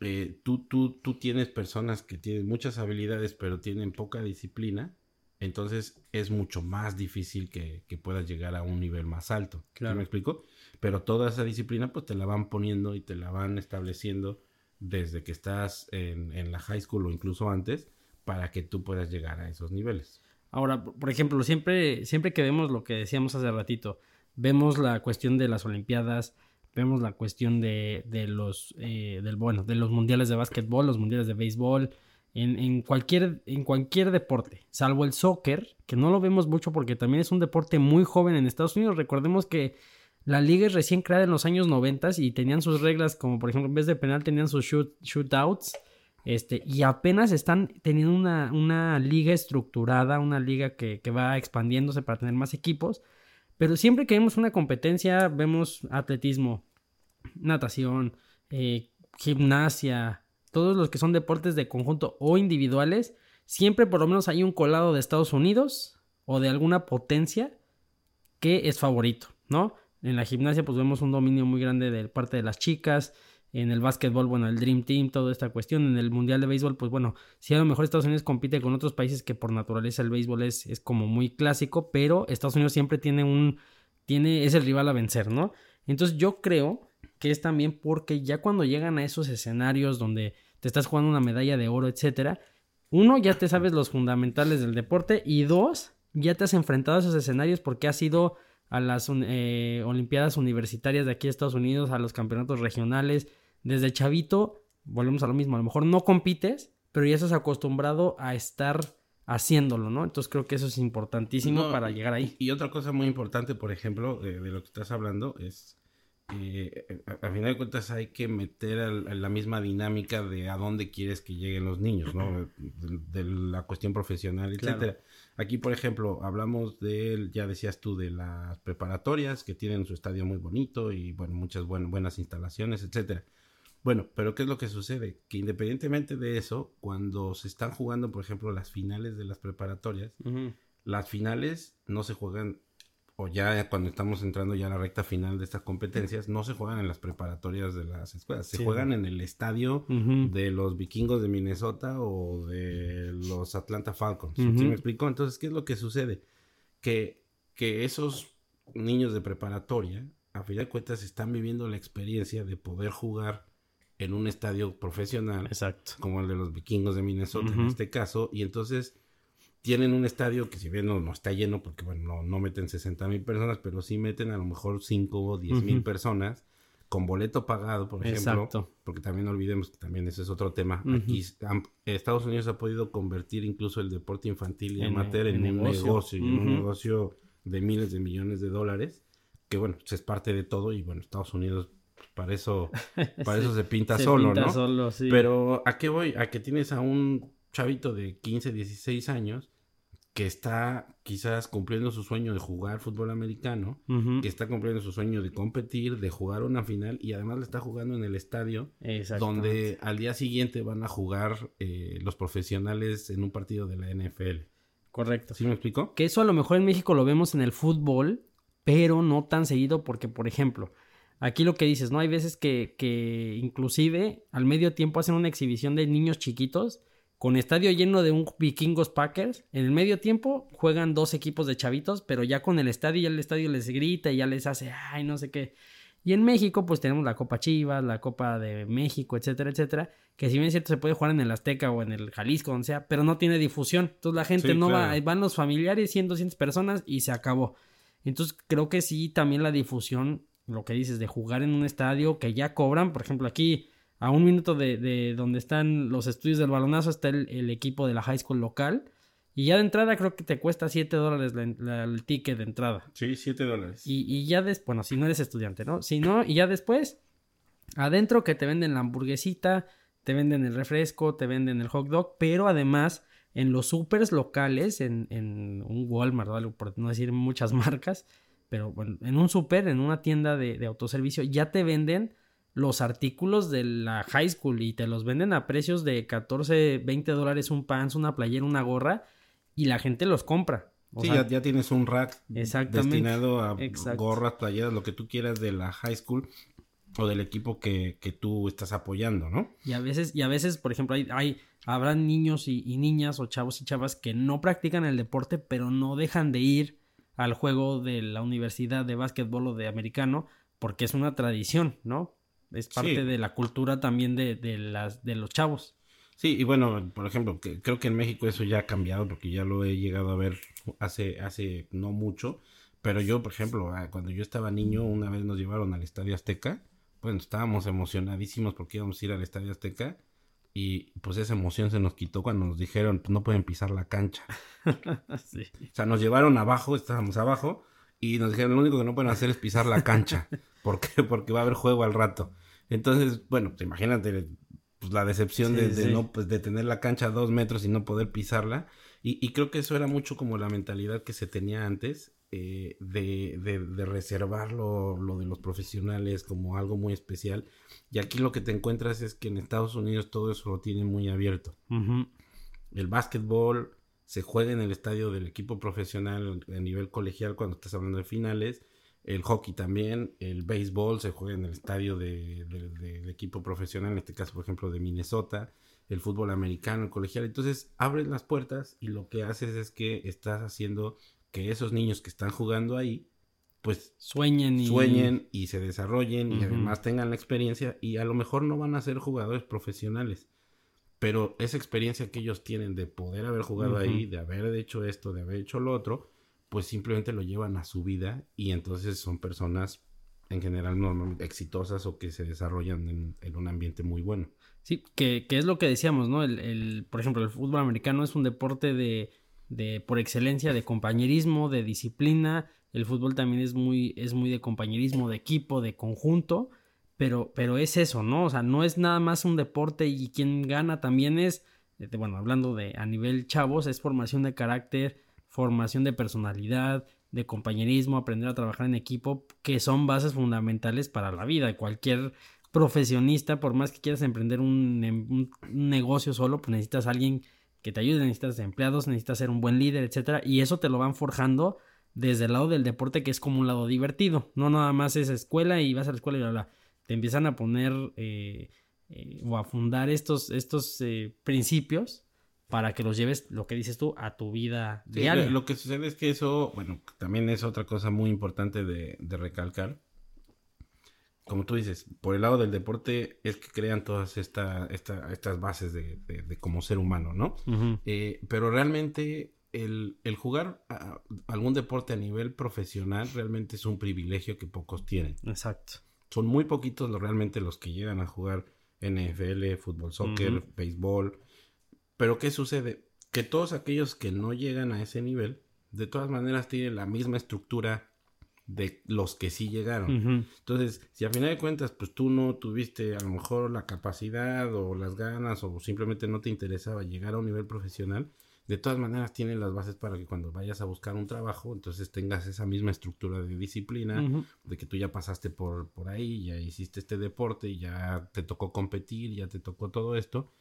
Speaker 2: eh, tú, tú, tú tienes personas que tienen muchas habilidades pero tienen poca disciplina, entonces es mucho más difícil que, que puedas llegar a un nivel más alto. ¿Sí
Speaker 1: Claro.
Speaker 2: me explico? Pero toda esa disciplina pues te la van poniendo y te la van estableciendo desde que estás en, en la high school o incluso antes para que tú puedas llegar a esos niveles.
Speaker 1: Ahora, por ejemplo, siempre, siempre que vemos lo que decíamos hace ratito, vemos la cuestión de las Olimpiadas, vemos la cuestión de, de los eh, del bueno, de los mundiales de básquetbol, los mundiales de béisbol, en, en cualquier, en cualquier deporte, salvo el soccer, que no lo vemos mucho porque también es un deporte muy joven en Estados Unidos. Recordemos que la liga es recién creada en los años 90 y tenían sus reglas, como por ejemplo, en vez de penal tenían sus shoot, shootouts. Este, y apenas están teniendo una, una liga estructurada, una liga que, que va expandiéndose para tener más equipos. Pero siempre que vemos una competencia, vemos atletismo, natación, eh, gimnasia, todos los que son deportes de conjunto o individuales, siempre por lo menos hay un colado de Estados Unidos o de alguna potencia que es favorito, ¿no? En la gimnasia pues vemos un dominio muy grande de parte de las chicas, en el básquetbol, bueno, el Dream Team, toda esta cuestión, en el Mundial de Béisbol, pues bueno, si a lo mejor Estados Unidos compite con otros países que por naturaleza el béisbol es, es como muy clásico, pero Estados Unidos siempre tiene un, tiene, es el rival a vencer, ¿no? Entonces yo creo que es también porque ya cuando llegan a esos escenarios donde te estás jugando una medalla de oro, etcétera, uno, ya te sabes los fundamentales del deporte y dos, ya te has enfrentado a esos escenarios porque has ido a las eh, Olimpiadas Universitarias de aquí de Estados Unidos, a los campeonatos regionales. Desde chavito, volvemos a lo mismo, a lo mejor no compites, pero ya estás acostumbrado a estar haciéndolo, ¿no? Entonces creo que eso es importantísimo
Speaker 2: No,
Speaker 1: para llegar ahí.
Speaker 2: Y otra cosa muy importante, por ejemplo, de, de lo que estás hablando, es eh, a, a final de cuentas hay que meter a la misma dinámica de a dónde quieres que lleguen los niños, ¿no? De, de la cuestión profesional,
Speaker 1: Claro.
Speaker 2: etcétera. Aquí, por ejemplo, hablamos de, ya decías tú, de las preparatorias que tienen su estadio muy bonito y, bueno, muchas buen- buenas instalaciones, etcétera. Bueno, pero ¿qué es lo que sucede? Que independientemente de eso, cuando se están jugando, por ejemplo, las finales de las preparatorias, las finales no se juegan, o ya cuando estamos entrando ya a la recta final de estas competencias, no se juegan en las preparatorias de las escuelas, se
Speaker 1: Sí.
Speaker 2: juegan en el estadio de los vikingos de Minnesota o de los Atlanta Falcons. ¿Sí me explicó? Entonces, ¿qué es lo que sucede? Que, que esos niños de preparatoria, a fin de cuentas, están viviendo la experiencia de poder jugar en un estadio profesional
Speaker 1: Exacto.
Speaker 2: como el de los vikingos de Minnesota en
Speaker 1: Ujú.
Speaker 2: este caso, y entonces tienen un estadio que si bien no, no está lleno, porque bueno, no, no meten 60 mil personas, pero sí meten a lo mejor 5 o 10 mil
Speaker 1: Ujú.
Speaker 2: personas con boleto pagado, por ejemplo,
Speaker 1: Exacto.
Speaker 2: porque también no olvidemos que también ese es otro tema.
Speaker 1: Ujú.
Speaker 2: Aquí han- Estados Unidos ha podido convertir incluso el deporte infantil y
Speaker 1: En-
Speaker 2: amateur en,
Speaker 1: en
Speaker 2: un
Speaker 1: negocio.
Speaker 2: y en un negocio de miles de millones de dólares, que bueno, pues es parte de todo y bueno, Estados Unidos para eso, (laughs) para
Speaker 1: Sí.
Speaker 2: eso se pinta
Speaker 1: Se
Speaker 2: solo,
Speaker 1: pinta
Speaker 2: ¿no?
Speaker 1: solo, sí.
Speaker 2: Pero ¿a qué voy? A que tienes a un chavito de 15, 16 años que está quizás cumpliendo su sueño de jugar fútbol americano, que está cumpliendo su sueño de competir, de jugar una final y además le está jugando en el estadio donde al día siguiente van a jugar eh, los profesionales en un partido de la NFL.
Speaker 1: Correcto.
Speaker 2: ¿Sí me explicó?
Speaker 1: Que eso a lo mejor en México lo vemos en el fútbol, pero no tan seguido porque, por ejemplo, aquí lo que dices, ¿no? Hay veces que, que inclusive al medio tiempo hacen una exhibición de niños chiquitos con estadio lleno de un vikingos Packers. En el medio tiempo juegan dos equipos de chavitos, pero ya con el estadio, ya el estadio les grita y ya les hace, ay, no sé qué. Y en México, pues tenemos la Copa Chivas, la Copa de México, etcétera, etcétera, que si bien es cierto se puede jugar en el Azteca o en el Jalisco, donde sea, pero no tiene difusión. Entonces la gente
Speaker 2: Sí,
Speaker 1: no va, van los familiares, 100, 200 personas y se acabó. Entonces creo que sí, también la difusión, lo que dices, de jugar en un estadio que ya cobran, por ejemplo, aquí a un minuto de, de donde están los estudios del balonazo está el, el equipo de la high school local. Y ya de entrada creo que te cuesta 7 dólares la- la- el ticket de entrada.
Speaker 2: Sí, 7 dólares.
Speaker 1: Y, y ya después, bueno, si no eres estudiante, ¿no? Si no, y ya después, adentro que te venden la hamburguesita, te venden el refresco, te venden el hot dog, pero además en los supers locales, en, en un Walmart, algo por no decir muchas (laughs) marcas, pero bueno, en un super, en una tienda de, de autoservicio, ya te venden los artículos de la high school y te los venden a precios de 14, 20 dólares un pants, una playera, una gorra y la gente los compra.
Speaker 2: sí, ya, tienes un rack destinado a gorras, playeras, lo que tú quieras de la high school o del equipo que, que, tú estás apoyando, ¿no?
Speaker 1: Y a veces, y a veces, por ejemplo, hay, hay habrán niños y, y, niñas o chavos y chavas que no practican el deporte, pero no dejan de ir al juego de la universidad de básquetbol o de americano, porque es una tradición, ¿no? Es parte de la cultura también de, de, las, de los chavos.
Speaker 2: Sí, y bueno, por ejemplo, que, creo que en México eso ya ha cambiado porque ya lo he llegado a ver hace, hace no mucho. Pero yo, por ejemplo, ah, cuando yo estaba niño, una vez nos llevaron al Estadio Azteca. Bueno, estábamos emocionadísimos porque íbamos a ir al Estadio Azteca. Y pues esa emoción se nos quitó cuando nos dijeron, pues no pueden pisar la cancha. (laughs) sí. O sea, nos llevaron abajo, estábamos abajo, y nos dijeron, lo único que no pueden hacer es pisar la cancha. (laughs) ¿Por qué? Porque va a haber juego al rato. Entonces, bueno, pues imagínate pues, la decepción de, no, pues, de tener la cancha a dos metros y no poder pisarla. Y, creo que eso era mucho como la mentalidad que se tenía antes, eh, de, de, reservar lo, de los profesionales como algo muy especial. Y aquí lo que te encuentras es que en Estados Unidos todo eso lo tienen muy abierto. El básquetbol se juega en el estadio del equipo profesional a nivel colegial cuando estás hablando de finales el hockey también, el béisbol se juega en el estadio del de, equipo profesional, en este caso, por ejemplo, de Minnesota, el fútbol americano, el colegial. Entonces, abres las puertas y lo que haces es que estás haciendo que esos niños que están jugando ahí, pues
Speaker 1: sueñen
Speaker 2: y, sueñen y se desarrollen y además tengan la experiencia y a lo mejor no van a ser jugadores profesionales. Pero esa experiencia que ellos tienen de poder haber jugado ahí, de haber hecho esto, de haber hecho lo otro, pues simplemente lo llevan a su vida y entonces son personas en general normalmente exitosas o que se desarrollan en, un ambiente muy bueno.
Speaker 1: Sí, que, es lo que decíamos, ¿no? El, por ejemplo, el fútbol americano es un deporte de, de, por excelencia, de compañerismo, de disciplina. El fútbol también es muy, es muy de compañerismo, de equipo, de conjunto. Pero, pero es eso, ¿no? O sea, no es nada más un deporte y quien gana también es, bueno, hablando de a nivel chavos, es formación de carácter, formación de personalidad, de compañerismo, aprender a trabajar en equipo, que son bases fundamentales para la vida. Cualquier profesionista, por más que quieras emprender un, em, negocio solo, pues necesitas a alguien que te ayude, necesitas empleados, necesitas ser un buen líder, etcétera, y eso te lo van forjando desde el lado del deporte que es como un lado divertido, no nada más es escuela y vas a la escuela y bla, bla. te empiezan a poner eh, eh, o a fundar estos, estos eh, principios para que los lleves, lo que dices tú, a tu vida diaria.
Speaker 2: Lo, que sucede es que eso, bueno, también es otra cosa muy importante de, recalcar. Como tú dices, por el lado del deporte es que crean todas esta, estas bases de, de, como ser humano, ¿no? Eh, pero realmente el, jugar algún deporte a nivel profesional realmente es un privilegio que pocos tienen.
Speaker 1: Exacto.
Speaker 2: Son muy poquitos los, realmente los que llegan a jugar NFL, fútbol, soccer, béisbol pero ¿qué sucede? Que todos aquellos que no llegan a ese nivel, de todas maneras tienen la misma estructura de los que sí llegaron. Entonces, si a final de cuentas, pues tú no tuviste a lo mejor la capacidad o las ganas o simplemente no te interesaba llegar a un nivel profesional, de todas maneras tienen las bases para que cuando vayas a buscar un trabajo, entonces tengas esa misma estructura de disciplina, de que tú ya pasaste por, por ahí, ya hiciste este deporte, ya te tocó competir, ya te tocó todo esto,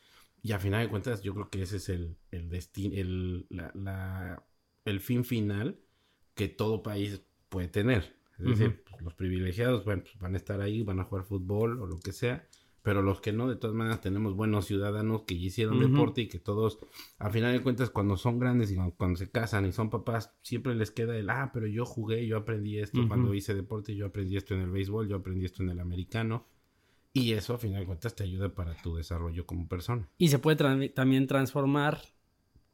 Speaker 2: y a final de cuentas, yo creo que ese es el, el destino, el, la, el fin final que todo país puede tener. Es decir, pues, los privilegiados bueno, pues, van a estar ahí, van a jugar fútbol o lo que sea, pero los que no, de todas maneras, tenemos buenos ciudadanos que hicieron deporte y que todos, a final de cuentas, cuando son grandes y cuando, se casan y son papás, siempre les queda el, ah, pero yo jugué, yo aprendí esto cuando hice deporte, yo aprendí esto en el béisbol, yo aprendí esto en el americano. Y eso, a final de cuentas, te ayuda para tu desarrollo como persona.
Speaker 1: Y se puede también transformar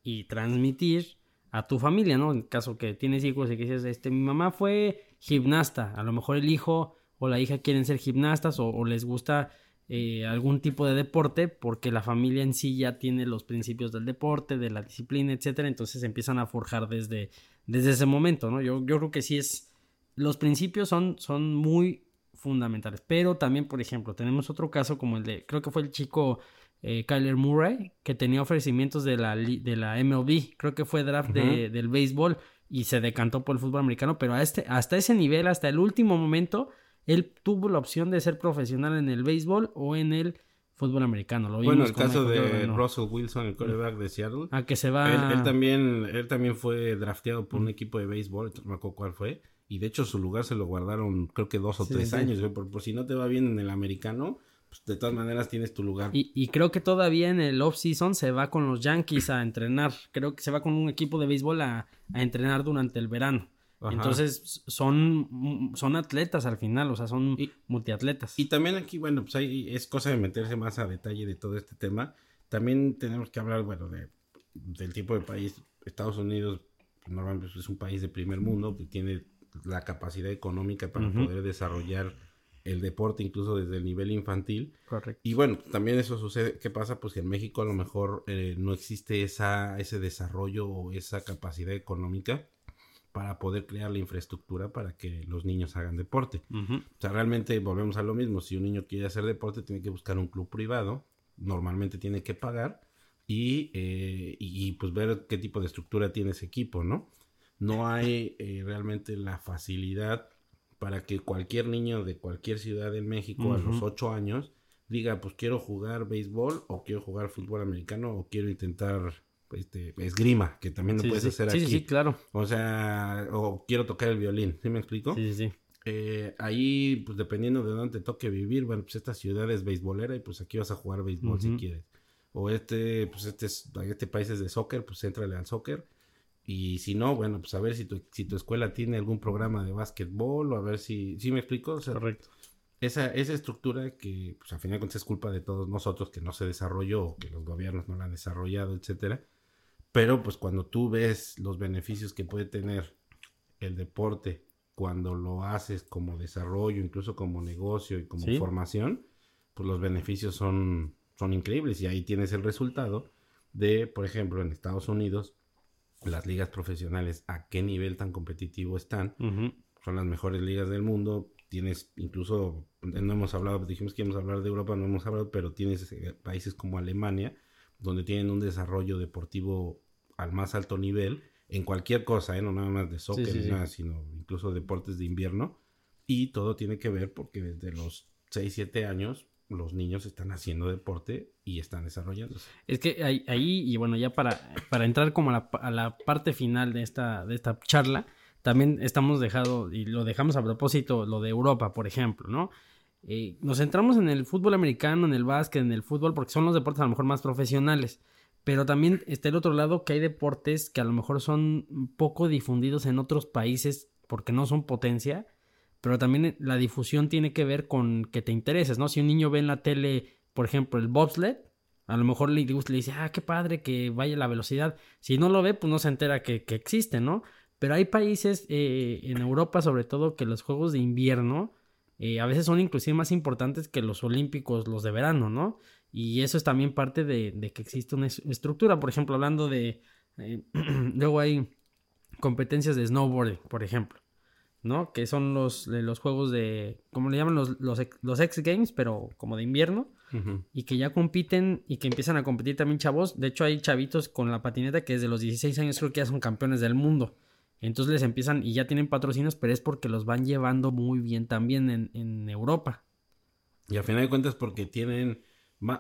Speaker 1: y transmitir a tu familia, ¿no? En caso que tienes hijos y que dices, este, mi mamá fue gimnasta, a lo mejor el hijo o la hija quieren ser gimnastas o, les gusta eh, algún tipo de deporte porque la familia en sí ya tiene los principios del deporte, de la disciplina, etcétera, entonces empiezan a forjar desde, desde ese momento, ¿no? Yo, yo creo que sí es, los principios son, son muy fundamentales. Pero también, por ejemplo, tenemos otro caso como el de, creo que fue el chico eh, Kyler Murray, que tenía ofrecimientos de la, de la MLB, creo que fue draft de, del béisbol y se decantó por el fútbol americano, pero a este, hasta ese nivel, hasta el último momento, él tuvo la opción de ser profesional en el béisbol o en el fútbol americano. Lo
Speaker 2: bueno, el caso de Russell Wilson, el quarterback de Seattle.
Speaker 1: A que se va.
Speaker 2: Él, también, él también fue drafteado por un equipo de béisbol, no me acuerdo cuál fue. Y de hecho su lugar se lo guardaron creo que dos o tres años. Por, si no te va bien en el americano, pues de todas maneras tienes tu lugar.
Speaker 1: Y, creo que todavía en el off-season se va con los Yankees a entrenar. Creo que se va con un equipo de béisbol a, a entrenar durante el verano. Entonces son, son atletas al final, o sea, son multiatletas.
Speaker 2: Y también aquí, bueno, pues ahí es cosa de meterse más a detalle de todo este tema. También tenemos que hablar, bueno, de, del tipo de país. Estados Unidos normalmente pues, es un país de primer mundo que tiene la capacidad económica para poder desarrollar el deporte incluso desde el nivel infantil.
Speaker 1: Correcto.
Speaker 2: Y bueno, también eso sucede, ¿qué pasa? Pues que en México a lo mejor eh, no existe esa, ese desarrollo o esa capacidad económica para poder crear la infraestructura para que los niños hagan deporte. O sea, realmente volvemos a lo mismo, si un niño quiere hacer deporte tiene que buscar un club privado, normalmente tiene que pagar y, eh, y, pues ver qué tipo de estructura tiene ese equipo, ¿no? No hay eh, realmente la facilidad para que cualquier niño de cualquier ciudad de México a los 8 años diga, pues quiero jugar béisbol o quiero jugar fútbol americano o quiero intentar este, esgrima, que también lo puedes hacer aquí.
Speaker 1: Sí, sí, claro.
Speaker 2: O sea, o quiero tocar el violín, ¿sí me explico?
Speaker 1: Sí, sí.
Speaker 2: Eh, ahí, pues dependiendo de dónde te toque vivir, bueno, pues esta ciudad es beisbolera y pues aquí vas a jugar béisbol si quieres. O este, pues este, es, este país es de soccer, pues éntrale al soccer. Y si no, bueno, pues a ver si tu, si tu escuela tiene algún programa de básquetbol o a ver si, ¿sí me explico?
Speaker 1: Correcto.
Speaker 2: Esa, esa estructura que, pues a fin de cuentas es culpa de todos nosotros que no se desarrolló o que los gobiernos no la han desarrollado, etcétera pero pues cuando tú ves los beneficios que puede tener el deporte cuando lo haces como desarrollo, incluso como negocio y como formación, pues los beneficios son, son increíbles y ahí tienes el resultado de, por ejemplo, en Estados Unidos, las ligas profesionales, a qué nivel tan competitivo están. Son las mejores ligas del mundo. Tienes incluso, no hemos hablado, dijimos que íbamos a hablar de Europa, no hemos hablado, pero tienes eh, países como Alemania, donde tienen un desarrollo deportivo al más alto nivel en cualquier cosa, ¿eh? no nada más de soccer, nada, sino incluso deportes de invierno. Y todo tiene que ver porque desde los 6, 7 años los niños están haciendo deporte y están desarrollándose.
Speaker 1: Es que ahí, y bueno, ya para, para entrar como a la, parte final de esta, de esta charla, también estamos dejado, y lo dejamos a propósito, lo de Europa, por ejemplo, ¿no? Eh, nos centramos en el fútbol americano, en el básquet, en el fútbol, porque son los deportes a lo mejor más profesionales. Pero también está el otro lado que hay deportes que a lo mejor son poco difundidos en otros países porque no son potencia, pero también la difusión tiene que ver con que te intereses, ¿no? Si un niño ve en la tele, por ejemplo, el bobsled, a lo mejor le, le dice, ah, qué padre que vaya la velocidad. Si no lo ve, pues no se entera que, existe, ¿no? Pero hay países eh, en Europa, sobre todo, que los juegos de invierno eh, a veces son inclusive más importantes que los olímpicos, los de verano, ¿no? Y eso es también parte de, que existe una estructura. Por ejemplo, hablando de... Eh, (clears throat) luego hay competencias de snowboarding, por ejemplo. ¿No? Que son los, los juegos de, como le llaman los, los, X Games, pero como de invierno. Y que ya compiten y que empiezan a competir también chavos. De hecho, hay chavitos con la patineta que desde los 16 años creo que ya son campeones del mundo. Entonces les empiezan y ya tienen patrocinios, pero es porque los van llevando muy bien también en, en Europa.
Speaker 2: Y al final de cuentas porque tienen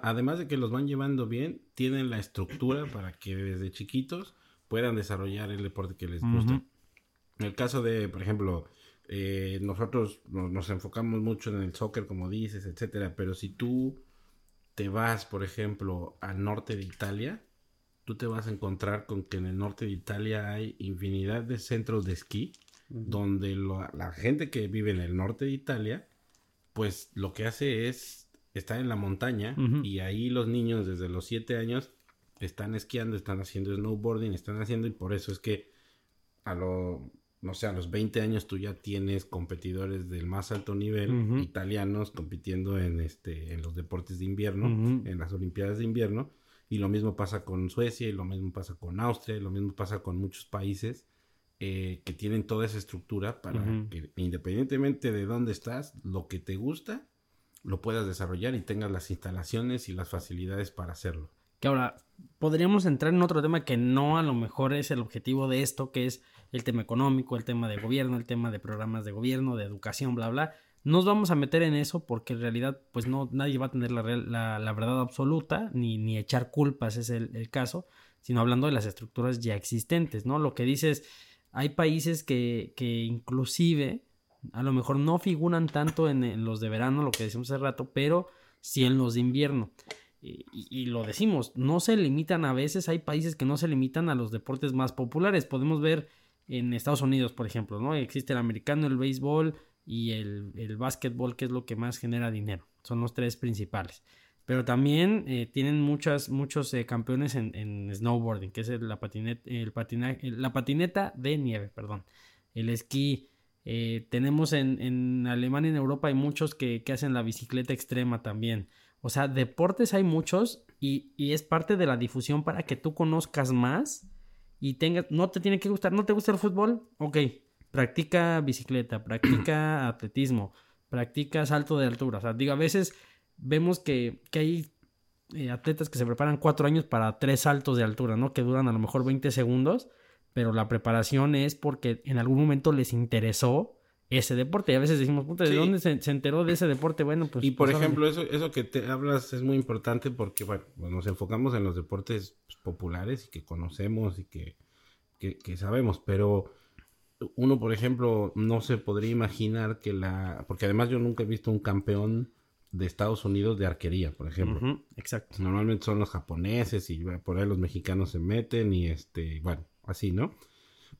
Speaker 2: además de que los van llevando bien, tienen la estructura para que desde chiquitos puedan desarrollar el deporte que les gusta. En el caso de, por ejemplo, eh, nosotros nos, enfocamos mucho en el soccer, como dices, etcétera, pero si tú te vas, por ejemplo, al norte de Italia, tú te vas a encontrar con que en el norte de Italia hay infinidad de centros de esquí, donde la gente que vive en el norte de Italia, pues lo que hace es está en la montaña y ahí los niños desde los 7 años están esquiando, están haciendo snowboarding, están haciendo y por eso es que a lo no sé, a los 20 años tú ya tienes competidores del más alto nivel italianos compitiendo en este en los deportes de invierno, en las olimpiadas de invierno y lo mismo pasa con Suecia y lo mismo pasa con Austria y lo mismo pasa con muchos países eh, que tienen toda esa estructura para que independientemente de dónde estás, lo que te gusta lo puedas desarrollar y tengas las instalaciones y las facilidades para hacerlo.
Speaker 1: Que ahora podríamos entrar en otro tema que no a lo mejor es el objetivo de esto, que es el tema económico, el tema de gobierno, el tema de programas de gobierno, de educación, bla, bla. Nos vamos a meter en eso porque en realidad pues no, nadie va a tener la, la, verdad absoluta ni, ni echar culpas es el, caso, sino hablando de las estructuras ya existentes, ¿no? Lo que dices, hay países que, que inclusive a lo mejor no figuran tanto en, los de verano, lo que decimos hace rato, pero sí en los de invierno. Y, y, lo decimos, no se limitan a veces, hay países que no se limitan a los deportes más populares. Podemos ver en Estados Unidos, por ejemplo, ¿no? Existe el americano, el béisbol y el, el básquetbol, que es lo que más genera dinero. Son los tres principales. Pero también eh, tienen muchas, muchos eh, campeones en, en, snowboarding, que es la, patineta, el patinaje, la patineta de nieve, perdón. El esquí. Eh, tenemos en, en, Alemania en Europa hay muchos que, que, hacen la bicicleta extrema también. O sea, deportes hay muchos y, y es parte de la difusión para que tú conozcas más y tengas, no te tiene que gustar, no te gusta el fútbol, ok, practica bicicleta, practica (clears throat) atletismo, practica salto de altura, o sea, digo, a veces vemos que, que hay eh, atletas que se preparan cuatro años para tres saltos de altura, ¿no? Que duran a lo mejor 20 segundos, pero la preparación es porque en algún momento les interesó ese deporte. Y a veces decimos, puta, ¿de dónde se, enteró de ese deporte? Bueno, pues...
Speaker 2: Y por pues, ejemplo, eso, eso que te hablas es muy importante porque, bueno, pues, nos enfocamos en los deportes pues, populares y que conocemos y que, que, sabemos, pero uno, por ejemplo, no se podría imaginar que la... Porque además yo nunca he visto un campeón de Estados Unidos de arquería, por ejemplo.
Speaker 1: exacto.
Speaker 2: Normalmente son los japoneses y por ahí los mexicanos se meten y este, bueno, así, ¿no?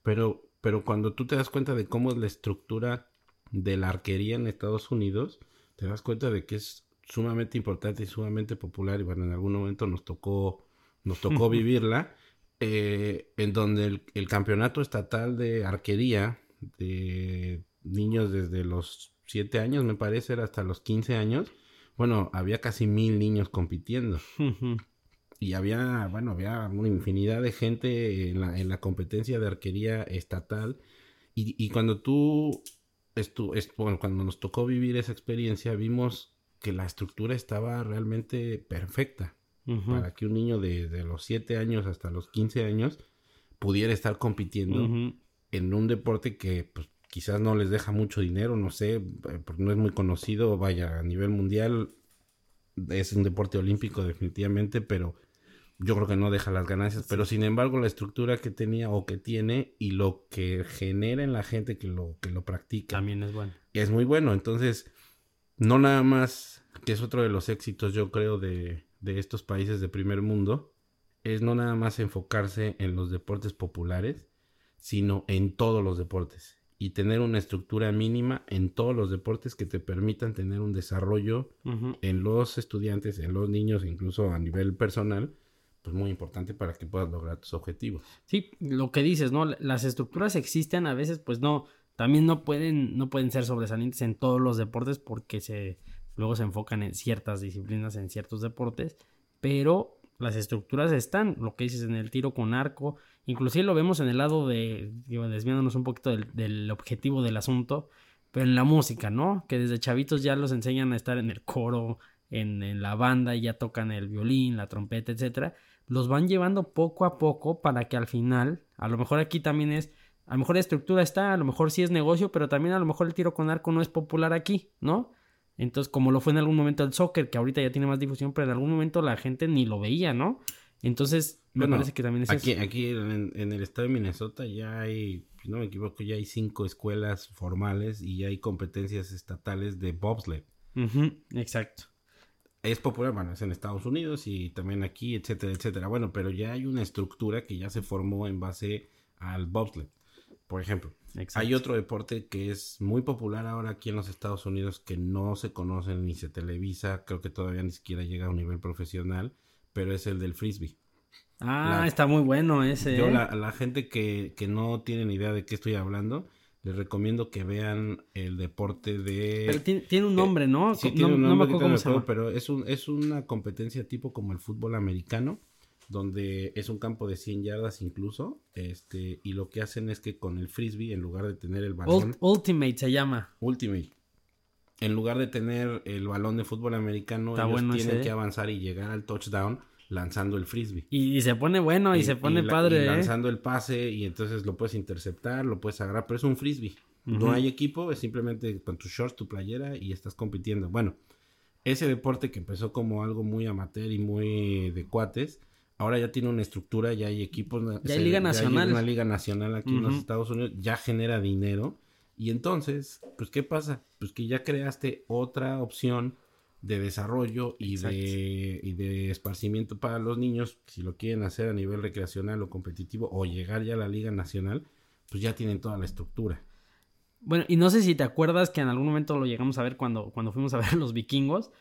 Speaker 2: Pero pero cuando tú te das cuenta de cómo es la estructura de la arquería en Estados Unidos, te das cuenta de que es sumamente importante y sumamente popular y bueno, en algún momento nos tocó, nos tocó vivirla, eh, en donde el, campeonato estatal de arquería de niños desde los 7 años, me parece, era hasta los 15 años, bueno, había casi mil niños compitiendo y había, bueno, había una infinidad de gente en la, en la competencia de arquería estatal. Y, y cuando tú, estu, bueno, cuando nos tocó vivir esa experiencia, vimos que la estructura estaba realmente perfecta para que un niño de, de, los 7 años hasta los 15 años pudiera estar compitiendo en un deporte que pues, quizás no les deja mucho dinero, no sé, eh, porque no es muy conocido, vaya, a nivel mundial es un deporte olímpico definitivamente, pero yo creo que no deja las ganancias, pero sin embargo la estructura que tenía o que tiene y lo que genera en la gente que lo, que lo practica.
Speaker 1: También es bueno.
Speaker 2: Es muy bueno, entonces no nada más, que es otro de los éxitos yo creo de, de estos países de primer mundo, es no nada más enfocarse en los deportes populares, sino en todos los deportes y tener una estructura mínima en todos los deportes que te permitan tener un desarrollo en los estudiantes, en los niños, incluso a nivel personal, pues muy importante para que puedas lograr tus objetivos.
Speaker 1: Sí, lo que dices, ¿no? Las estructuras existen a veces, pues no, también no pueden, no pueden ser sobresalientes en todos los deportes porque se, luego se enfocan en ciertas disciplinas, en ciertos deportes, pero las estructuras están, lo que dices en el tiro con arco, inclusive lo vemos en el lado de, desviándonos un poquito del, del objetivo del asunto, pero en la música, ¿no? Que desde chavitos ya los enseñan a estar en el coro, en, en, la banda y ya tocan el violín, la trompeta, etcétera los van llevando poco a poco para que al final, a lo mejor aquí también es, a lo mejor la estructura está, a lo mejor sí es negocio, pero también a lo mejor el tiro con arco no es popular aquí, ¿no? Entonces, como lo fue en algún momento el soccer, que ahorita ya tiene más difusión, pero en algún momento la gente ni lo veía, ¿no? Entonces, me parece que también es
Speaker 2: aquí, Aquí en, el estado de Minnesota ya hay, si no me equivoco, ya hay cinco escuelas formales y ya hay competencias estatales de bobsled.
Speaker 1: exacto
Speaker 2: es popular, bueno, es en Estados Unidos y también aquí, etcétera, etcétera. Bueno, pero ya hay una estructura que ya se formó en base al bobsled, por ejemplo. Hay otro deporte que es muy popular ahora aquí en los Estados Unidos que no se conoce ni se televisa, creo que todavía ni siquiera llega a un nivel profesional, pero es el del frisbee.
Speaker 1: Ah, está muy bueno ese.
Speaker 2: Yo, ¿eh? la, la gente que, que no tiene ni idea de qué estoy hablando, les recomiendo que vean el deporte de...
Speaker 1: Pero tiene, un nombre, ¿no?
Speaker 2: Sí, tiene un nombre, no me pero es, un, es una competencia tipo como el fútbol americano, donde es un campo de 100 yardas incluso, este, y lo que hacen es que con el frisbee, en lugar de tener el balón...
Speaker 1: Ultimate se llama.
Speaker 2: Ultimate. en lugar de tener el balón de fútbol americano,
Speaker 1: Está
Speaker 2: ellos
Speaker 1: bueno
Speaker 2: tienen
Speaker 1: ese,
Speaker 2: que
Speaker 1: ¿eh?
Speaker 2: avanzar y llegar al touchdown lanzando el frisbee.
Speaker 1: Y, y se pone bueno y, se pone
Speaker 2: la-
Speaker 1: padre,
Speaker 2: y
Speaker 1: ¿eh?
Speaker 2: lanzando el pase y entonces lo puedes interceptar, lo puedes agarrar, pero es un frisbee. No
Speaker 1: Ujú.
Speaker 2: hay equipo, es simplemente con tus shorts, tu playera y estás compitiendo. Bueno, ese deporte que empezó como algo muy amateur y muy de cuates, ahora ya tiene una estructura, ya hay equipos.
Speaker 1: Ya hay liga nacional.
Speaker 2: una liga nacional aquí en los. Estados Unidos, ya genera dinero. Y entonces, pues, ¿qué pasa? Pues que ya creaste otra opción de desarrollo y de, y de esparcimiento para los niños, si lo quieren hacer a nivel recreacional o competitivo o llegar ya a la liga nacional, pues ya tienen toda la estructura.
Speaker 1: Bueno, y no sé si te acuerdas que en algún momento lo llegamos a ver cuando, cuando fuimos a ver los vikingos.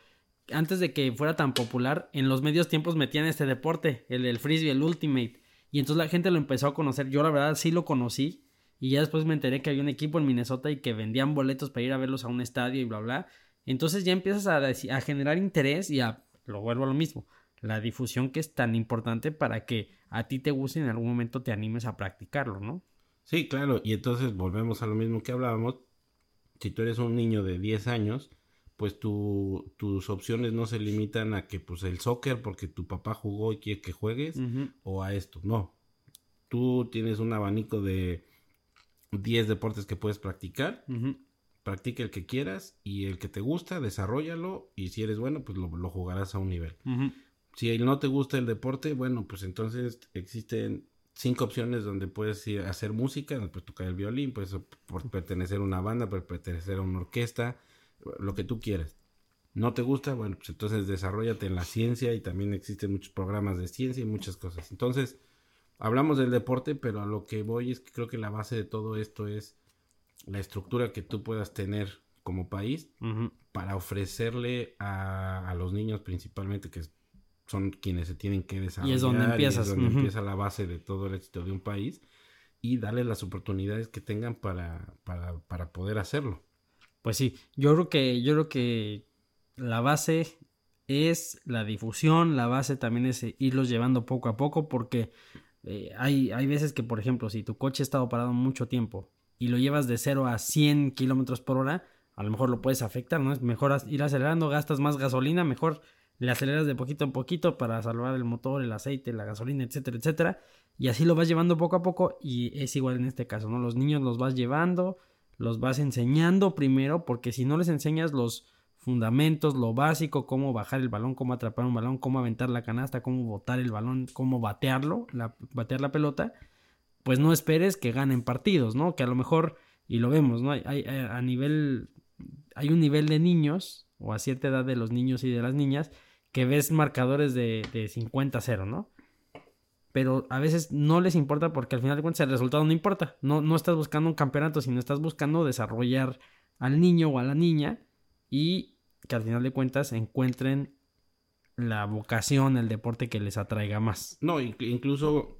Speaker 1: Antes de que fuera tan popular, en los medios tiempos metían este deporte, el del frisbee, el ultimate. Y entonces la gente lo empezó a conocer. Yo la verdad sí lo conocí. Y ya después me enteré que había un equipo en Minnesota y que vendían boletos para ir a verlos a un estadio y bla, bla. Entonces ya empiezas a, a generar interés y a, lo vuelvo a lo mismo, la difusión que es tan importante para que a ti te guste y en algún momento te animes a practicarlo, ¿no?
Speaker 2: Sí, claro, y entonces volvemos a lo mismo que hablábamos. Si tú eres un niño de 10 años, pues tu- tus opciones no se limitan a que pues el soccer porque tu papá jugó y quiere que juegues o a esto, no. Tú tienes un abanico de 10 deportes que puedes practicar,
Speaker 1: Ujú.
Speaker 2: Practica el que quieras y el que te gusta, desarrollalo y si eres bueno, pues lo, lo jugarás a un nivel. Si no te gusta el deporte, bueno, pues entonces existen cinco opciones donde puedes ir a hacer música, puedes tocar el violín, puedes por pertenecer a una banda, puedes pertenecer a una orquesta, lo que tú quieras. ¿No te gusta? Bueno, pues entonces desarrollate en la ciencia y también existen muchos programas de ciencia y muchas cosas. Entonces, hablamos del deporte, pero a lo que voy es que creo que la base de todo esto es la estructura que tú puedas tener como país para ofrecerle a, a los niños principalmente que son quienes se tienen que desarrollar
Speaker 1: Y es donde empiezas,
Speaker 2: es donde empieza la base de todo el éxito de un país y darles las oportunidades que tengan para, para, para poder hacerlo.
Speaker 1: Pues sí, yo creo que, yo creo que la base es la difusión, la base también es eh, irlos llevando poco a poco, porque eh, hay, hay veces que, por ejemplo, si tu coche ha estado parado mucho tiempo y lo llevas de 0 a 100 kilómetros por hora, a lo mejor lo puedes afectar, ¿no? Es mejor ir acelerando, gastas más gasolina, mejor le aceleras de poquito en poquito para salvar el motor, el aceite, la gasolina, etcétera, etcétera. Y así lo vas llevando poco a poco y es igual en este caso, ¿no? Los niños los vas llevando, los vas enseñando primero, porque si no les enseñas los fundamentos, lo básico, cómo bajar el balón, cómo atrapar un balón, cómo aventar la canasta, cómo botar el balón, cómo batearlo, la, batear la pelota, pues no esperes que ganen partidos, ¿no? Que a lo mejor, y lo vemos, ¿no? Hay, hay- a nivel, hay un nivel de niños, o a cierta edad de los niños y de las niñas, que ves marcadores de, de 50-0, ¿no? Pero a veces no les importa porque al final de cuentas el resultado no importa. No, no estás buscando un campeonato, sino estás buscando desarrollar al niño o a la niña y que al final de cuentas encuentren la vocación, el deporte que les atraiga más.
Speaker 2: No, inc- incluso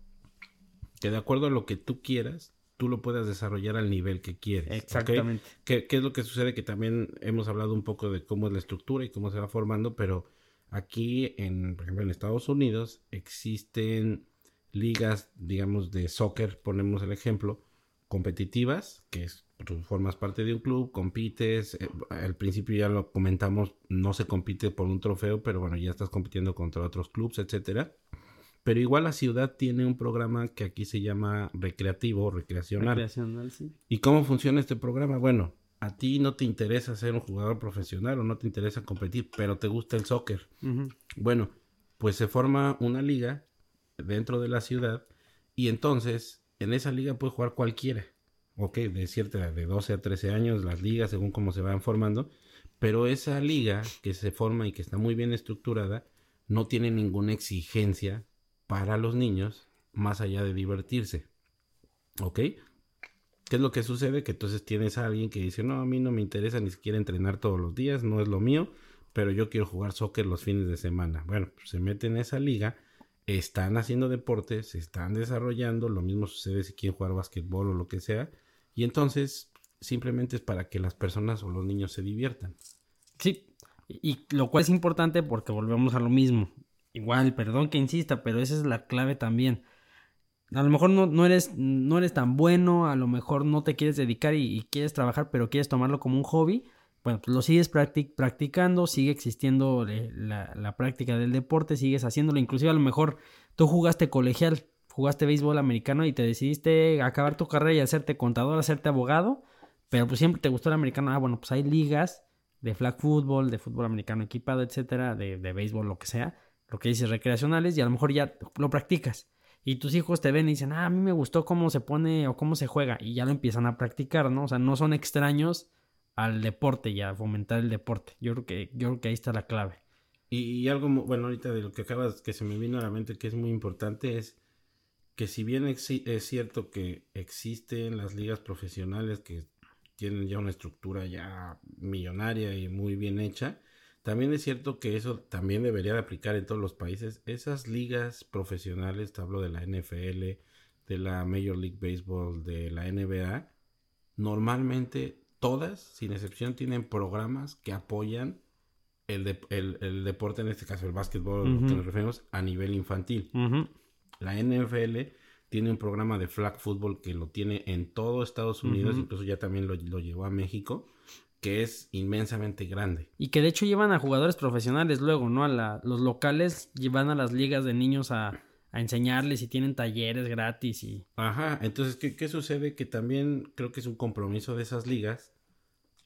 Speaker 2: que de acuerdo a lo que tú quieras, tú lo puedas desarrollar al nivel que quieres.
Speaker 1: Exactamente.
Speaker 2: ¿Qué, qué es lo que sucede? Que también hemos hablado un poco de cómo es la estructura y cómo se va formando, pero aquí, en, por ejemplo, en Estados Unidos existen ligas, digamos, de soccer, ponemos el ejemplo, competitivas, que es, tú formas parte de un club, compites, eh, al principio ya lo comentamos, no se compite por un trofeo, pero bueno, ya estás compitiendo contra otros clubes, etcétera. Pero igual la ciudad tiene un programa que aquí se llama recreativo o recreacional.
Speaker 1: Recreacional, sí.
Speaker 2: ¿Y cómo funciona este programa? Bueno, a ti no te interesa ser un jugador profesional o no te interesa competir, pero te gusta el soccer. Bueno, pues se forma una liga dentro de la ciudad y entonces en esa liga puede jugar cualquiera. Ok, de cierta, de 12 a 13 años, las ligas según cómo se van formando, pero esa liga que se forma y que está muy bien estructurada no tiene ninguna exigencia para los niños más allá de divertirse. ¿Ok? ¿Qué es lo que sucede? Que entonces tienes a alguien que dice, no, a mí no me interesa ni siquiera entrenar todos los días, no es lo mío, pero yo quiero jugar soccer los fines de semana. Bueno, pues se meten en esa liga, están haciendo deportes, se están desarrollando, lo mismo sucede si quieren jugar básquetbol o lo que sea, y entonces simplemente es para que las personas o los niños se diviertan.
Speaker 1: Sí, y lo cual es importante porque volvemos a lo mismo. Igual, perdón que insista, pero esa es la clave también. A lo mejor no, no, eres, no eres tan bueno, a lo mejor no te quieres dedicar y, quieres trabajar, pero quieres tomarlo como un hobby, bueno, pues lo sigues practicando, sigue existiendo eh, la, la, práctica del deporte, sigues haciéndolo, inclusive a lo mejor tú jugaste colegial, jugaste béisbol americano y te decidiste acabar tu carrera y hacerte contador, hacerte abogado, pero pues siempre te gustó el americano, ah, bueno, pues hay ligas de flag football, de fútbol americano equipado, etcétera, de, de béisbol, lo que sea, lo que dices recreacionales y a lo mejor ya lo practicas. Y tus hijos te ven y dicen, ah, a mí me gustó cómo se pone o cómo se juega. Y ya lo empiezan a practicar, ¿no? O sea, no son extraños al deporte y a fomentar el deporte. Yo creo que, yo creo que ahí está la clave.
Speaker 2: Y, algo, bueno, ahorita de lo que acabas, que se me vino a la mente que es muy importante es que si bien es cierto que existen las ligas profesionales que tienen ya una estructura ya millonaria y muy bien hecha, también es cierto que eso también debería de aplicar en todos los países. Esas ligas profesionales, te hablo de la NFL, de la Major League Baseball, de la NBA, normalmente todas, sin excepción, tienen programas que apoyan el, deporte, en este caso el básquetbol, que nos referimos, a nivel infantil. La NFL tiene un programa de flag football que lo tiene en todo Estados Unidos, incluso ya también lo, lo llevó a México que es inmensamente grande.
Speaker 1: Y que de hecho llevan a jugadores profesionales luego, ¿no? A la, los locales llevan a las ligas de niños a, a enseñarles y tienen talleres gratis y...
Speaker 2: Ajá, entonces, ¿qué, ¿qué sucede? Que también creo que es un compromiso de esas ligas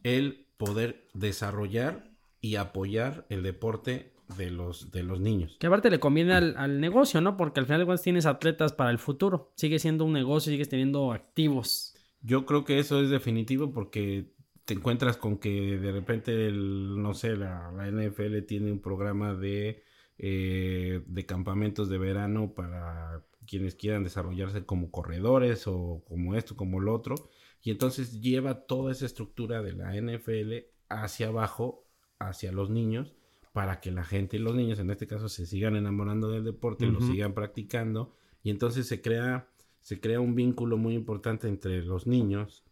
Speaker 2: el poder desarrollar y apoyar el deporte de los, de los niños.
Speaker 1: Que aparte le conviene al, al negocio, ¿no? Porque al final de cuentas tienes atletas para el futuro. Sigue siendo un negocio, sigues teniendo activos.
Speaker 2: Yo creo que eso es definitivo porque te encuentras con que de repente, el, no sé, la, NFL tiene un programa de, eh, de campamentos de verano para quienes quieran desarrollarse como corredores o como esto, como lo otro. Y entonces lleva toda esa estructura de la NFL hacia abajo, hacia los niños, para que la gente y los niños, en este caso, se sigan enamorando del deporte, lo sigan practicando. Y entonces se crea, se crea un vínculo muy importante entre los niños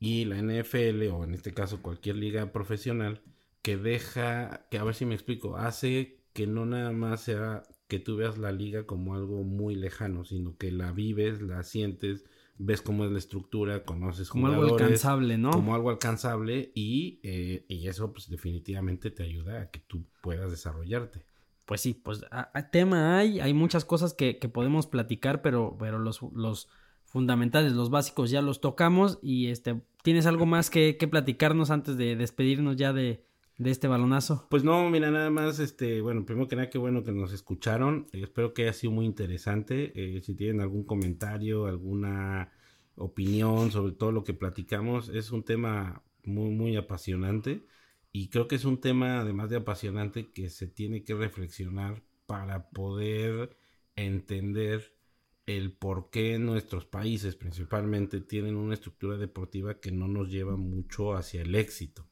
Speaker 2: y la NFL o en este caso cualquier liga profesional que deja, que a ver si me explico, hace que no nada más sea que tú veas la liga como algo muy lejano, sino que la vives, la sientes, ves cómo es la estructura, conoces
Speaker 1: como algo alcanzable, ¿no?
Speaker 2: Como algo alcanzable y, eh, y eso pues definitivamente te ayuda a que tú puedas desarrollarte.
Speaker 1: Pues sí, pues a, tema hay, hay muchas cosas que, que podemos platicar, pero, pero los, los fundamentales, los básicos ya los tocamos y este, ¿tienes algo más que, que platicarnos antes de despedirnos ya de, de, este balonazo?
Speaker 2: Pues no, mira, nada más, este, bueno, primero que nada, qué bueno que nos escucharon, eh, espero que haya sido muy interesante, eh, si tienen algún comentario, alguna opinión sobre todo lo que platicamos, es un tema muy, muy apasionante y creo que es un tema, además de apasionante, que se tiene que reflexionar para poder entender el por qué nuestros países principalmente tienen una estructura deportiva que no nos lleva mucho hacia el éxito.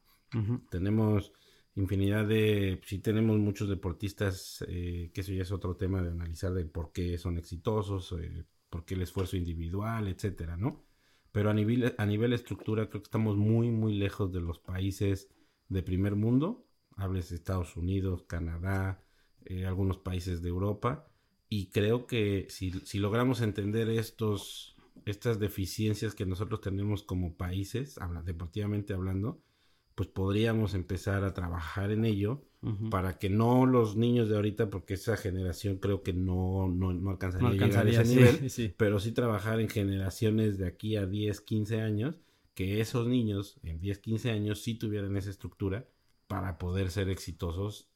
Speaker 2: Tenemos infinidad de, sí tenemos muchos deportistas, eh, que eso ya es otro tema de analizar de por qué son exitosos, eh, por qué el esfuerzo individual, etcétera, ¿no? Pero a nivel, a nivel estructura creo que estamos muy, muy lejos de los países de primer mundo, hables de Estados Unidos, Canadá, eh, algunos países de Europa, y creo que si, si logramos entender estos, estas deficiencias que nosotros tenemos como países, habla, deportivamente hablando, pues podríamos empezar a trabajar en ello para que no los niños de ahorita, porque esa generación creo que no, no, no alcanzaría, a llegar a ese nivel, (laughs) pero sí trabajar en generaciones de aquí a 10, 15 años, que esos niños en 10, 15 años sí tuvieran esa estructura para poder ser exitosos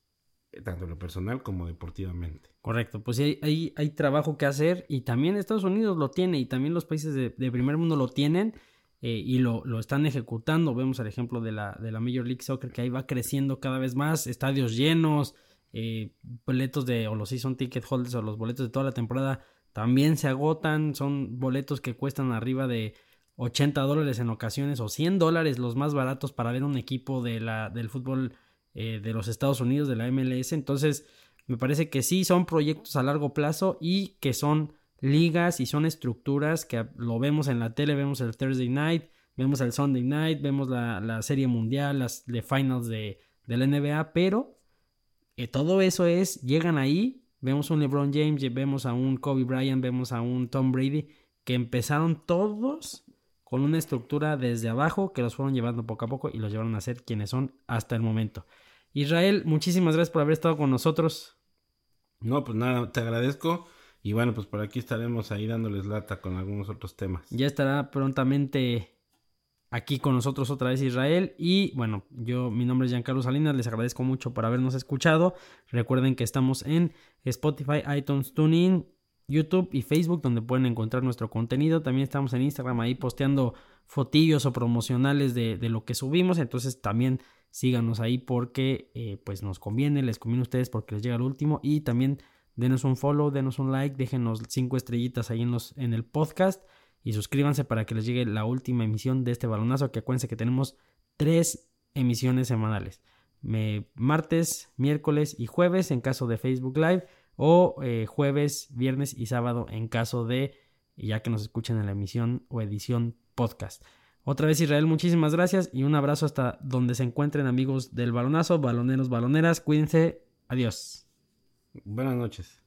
Speaker 2: tanto en lo personal como deportivamente.
Speaker 1: Correcto, pues hay, hay, hay, trabajo que hacer y también Estados Unidos lo tiene y también los países de, primer mundo lo tienen eh, y lo, lo, están ejecutando. Vemos el ejemplo de la, de la Major League Soccer que ahí va creciendo cada vez más, estadios llenos, eh, boletos de o los season ticket holders o los boletos de toda la temporada también se agotan, son boletos que cuestan arriba de 80 dólares en ocasiones o 100 dólares los más baratos para ver un equipo de la, del fútbol eh, de los Estados Unidos, de la MLS. Entonces, me parece que sí son proyectos a largo plazo y que son ligas y son estructuras que lo vemos en la tele, vemos el Thursday Night, vemos el Sunday Night, vemos la, Serie Mundial, las de finals de, la NBA, pero eh, todo eso es, llegan ahí, vemos un LeBron James, vemos a un Kobe Bryant, vemos a un Tom Brady, que empezaron todos con una estructura desde abajo que los fueron llevando poco a poco y los llevaron a ser quienes son hasta el momento. Israel, muchísimas gracias por haber estado con nosotros.
Speaker 2: No, pues nada, te agradezco. Y bueno, pues por aquí estaremos ahí dándoles lata con algunos otros temas.
Speaker 1: Ya estará prontamente aquí con nosotros otra vez Israel. Y bueno, yo, mi nombre es Giancarlo Salinas, les agradezco mucho por habernos escuchado. Recuerden que estamos en Spotify, iTunes, TuneIn, YouTube y Facebook, donde pueden encontrar nuestro contenido. También estamos en Instagram ahí posteando fotillos o promocionales de, lo que subimos. Entonces también síganos ahí porque eh, pues nos conviene, les conviene a ustedes porque les llega el último. Y también denos un follow, denos un like, déjenos cinco estrellitas ahí en, los, en el podcast y suscríbanse para que les llegue la última emisión de este balonazo, que acuérdense que tenemos tres emisiones semanales. martes, miércoles y jueves en caso de Facebook Live o eh, jueves, viernes y sábado en caso de ya que nos escuchen en la emisión o edición podcast. Otra vez Israel, muchísimas gracias y un abrazo hasta donde se encuentren amigos del balonazo, baloneros, baloneras, cuídense, adiós.
Speaker 2: Buenas noches.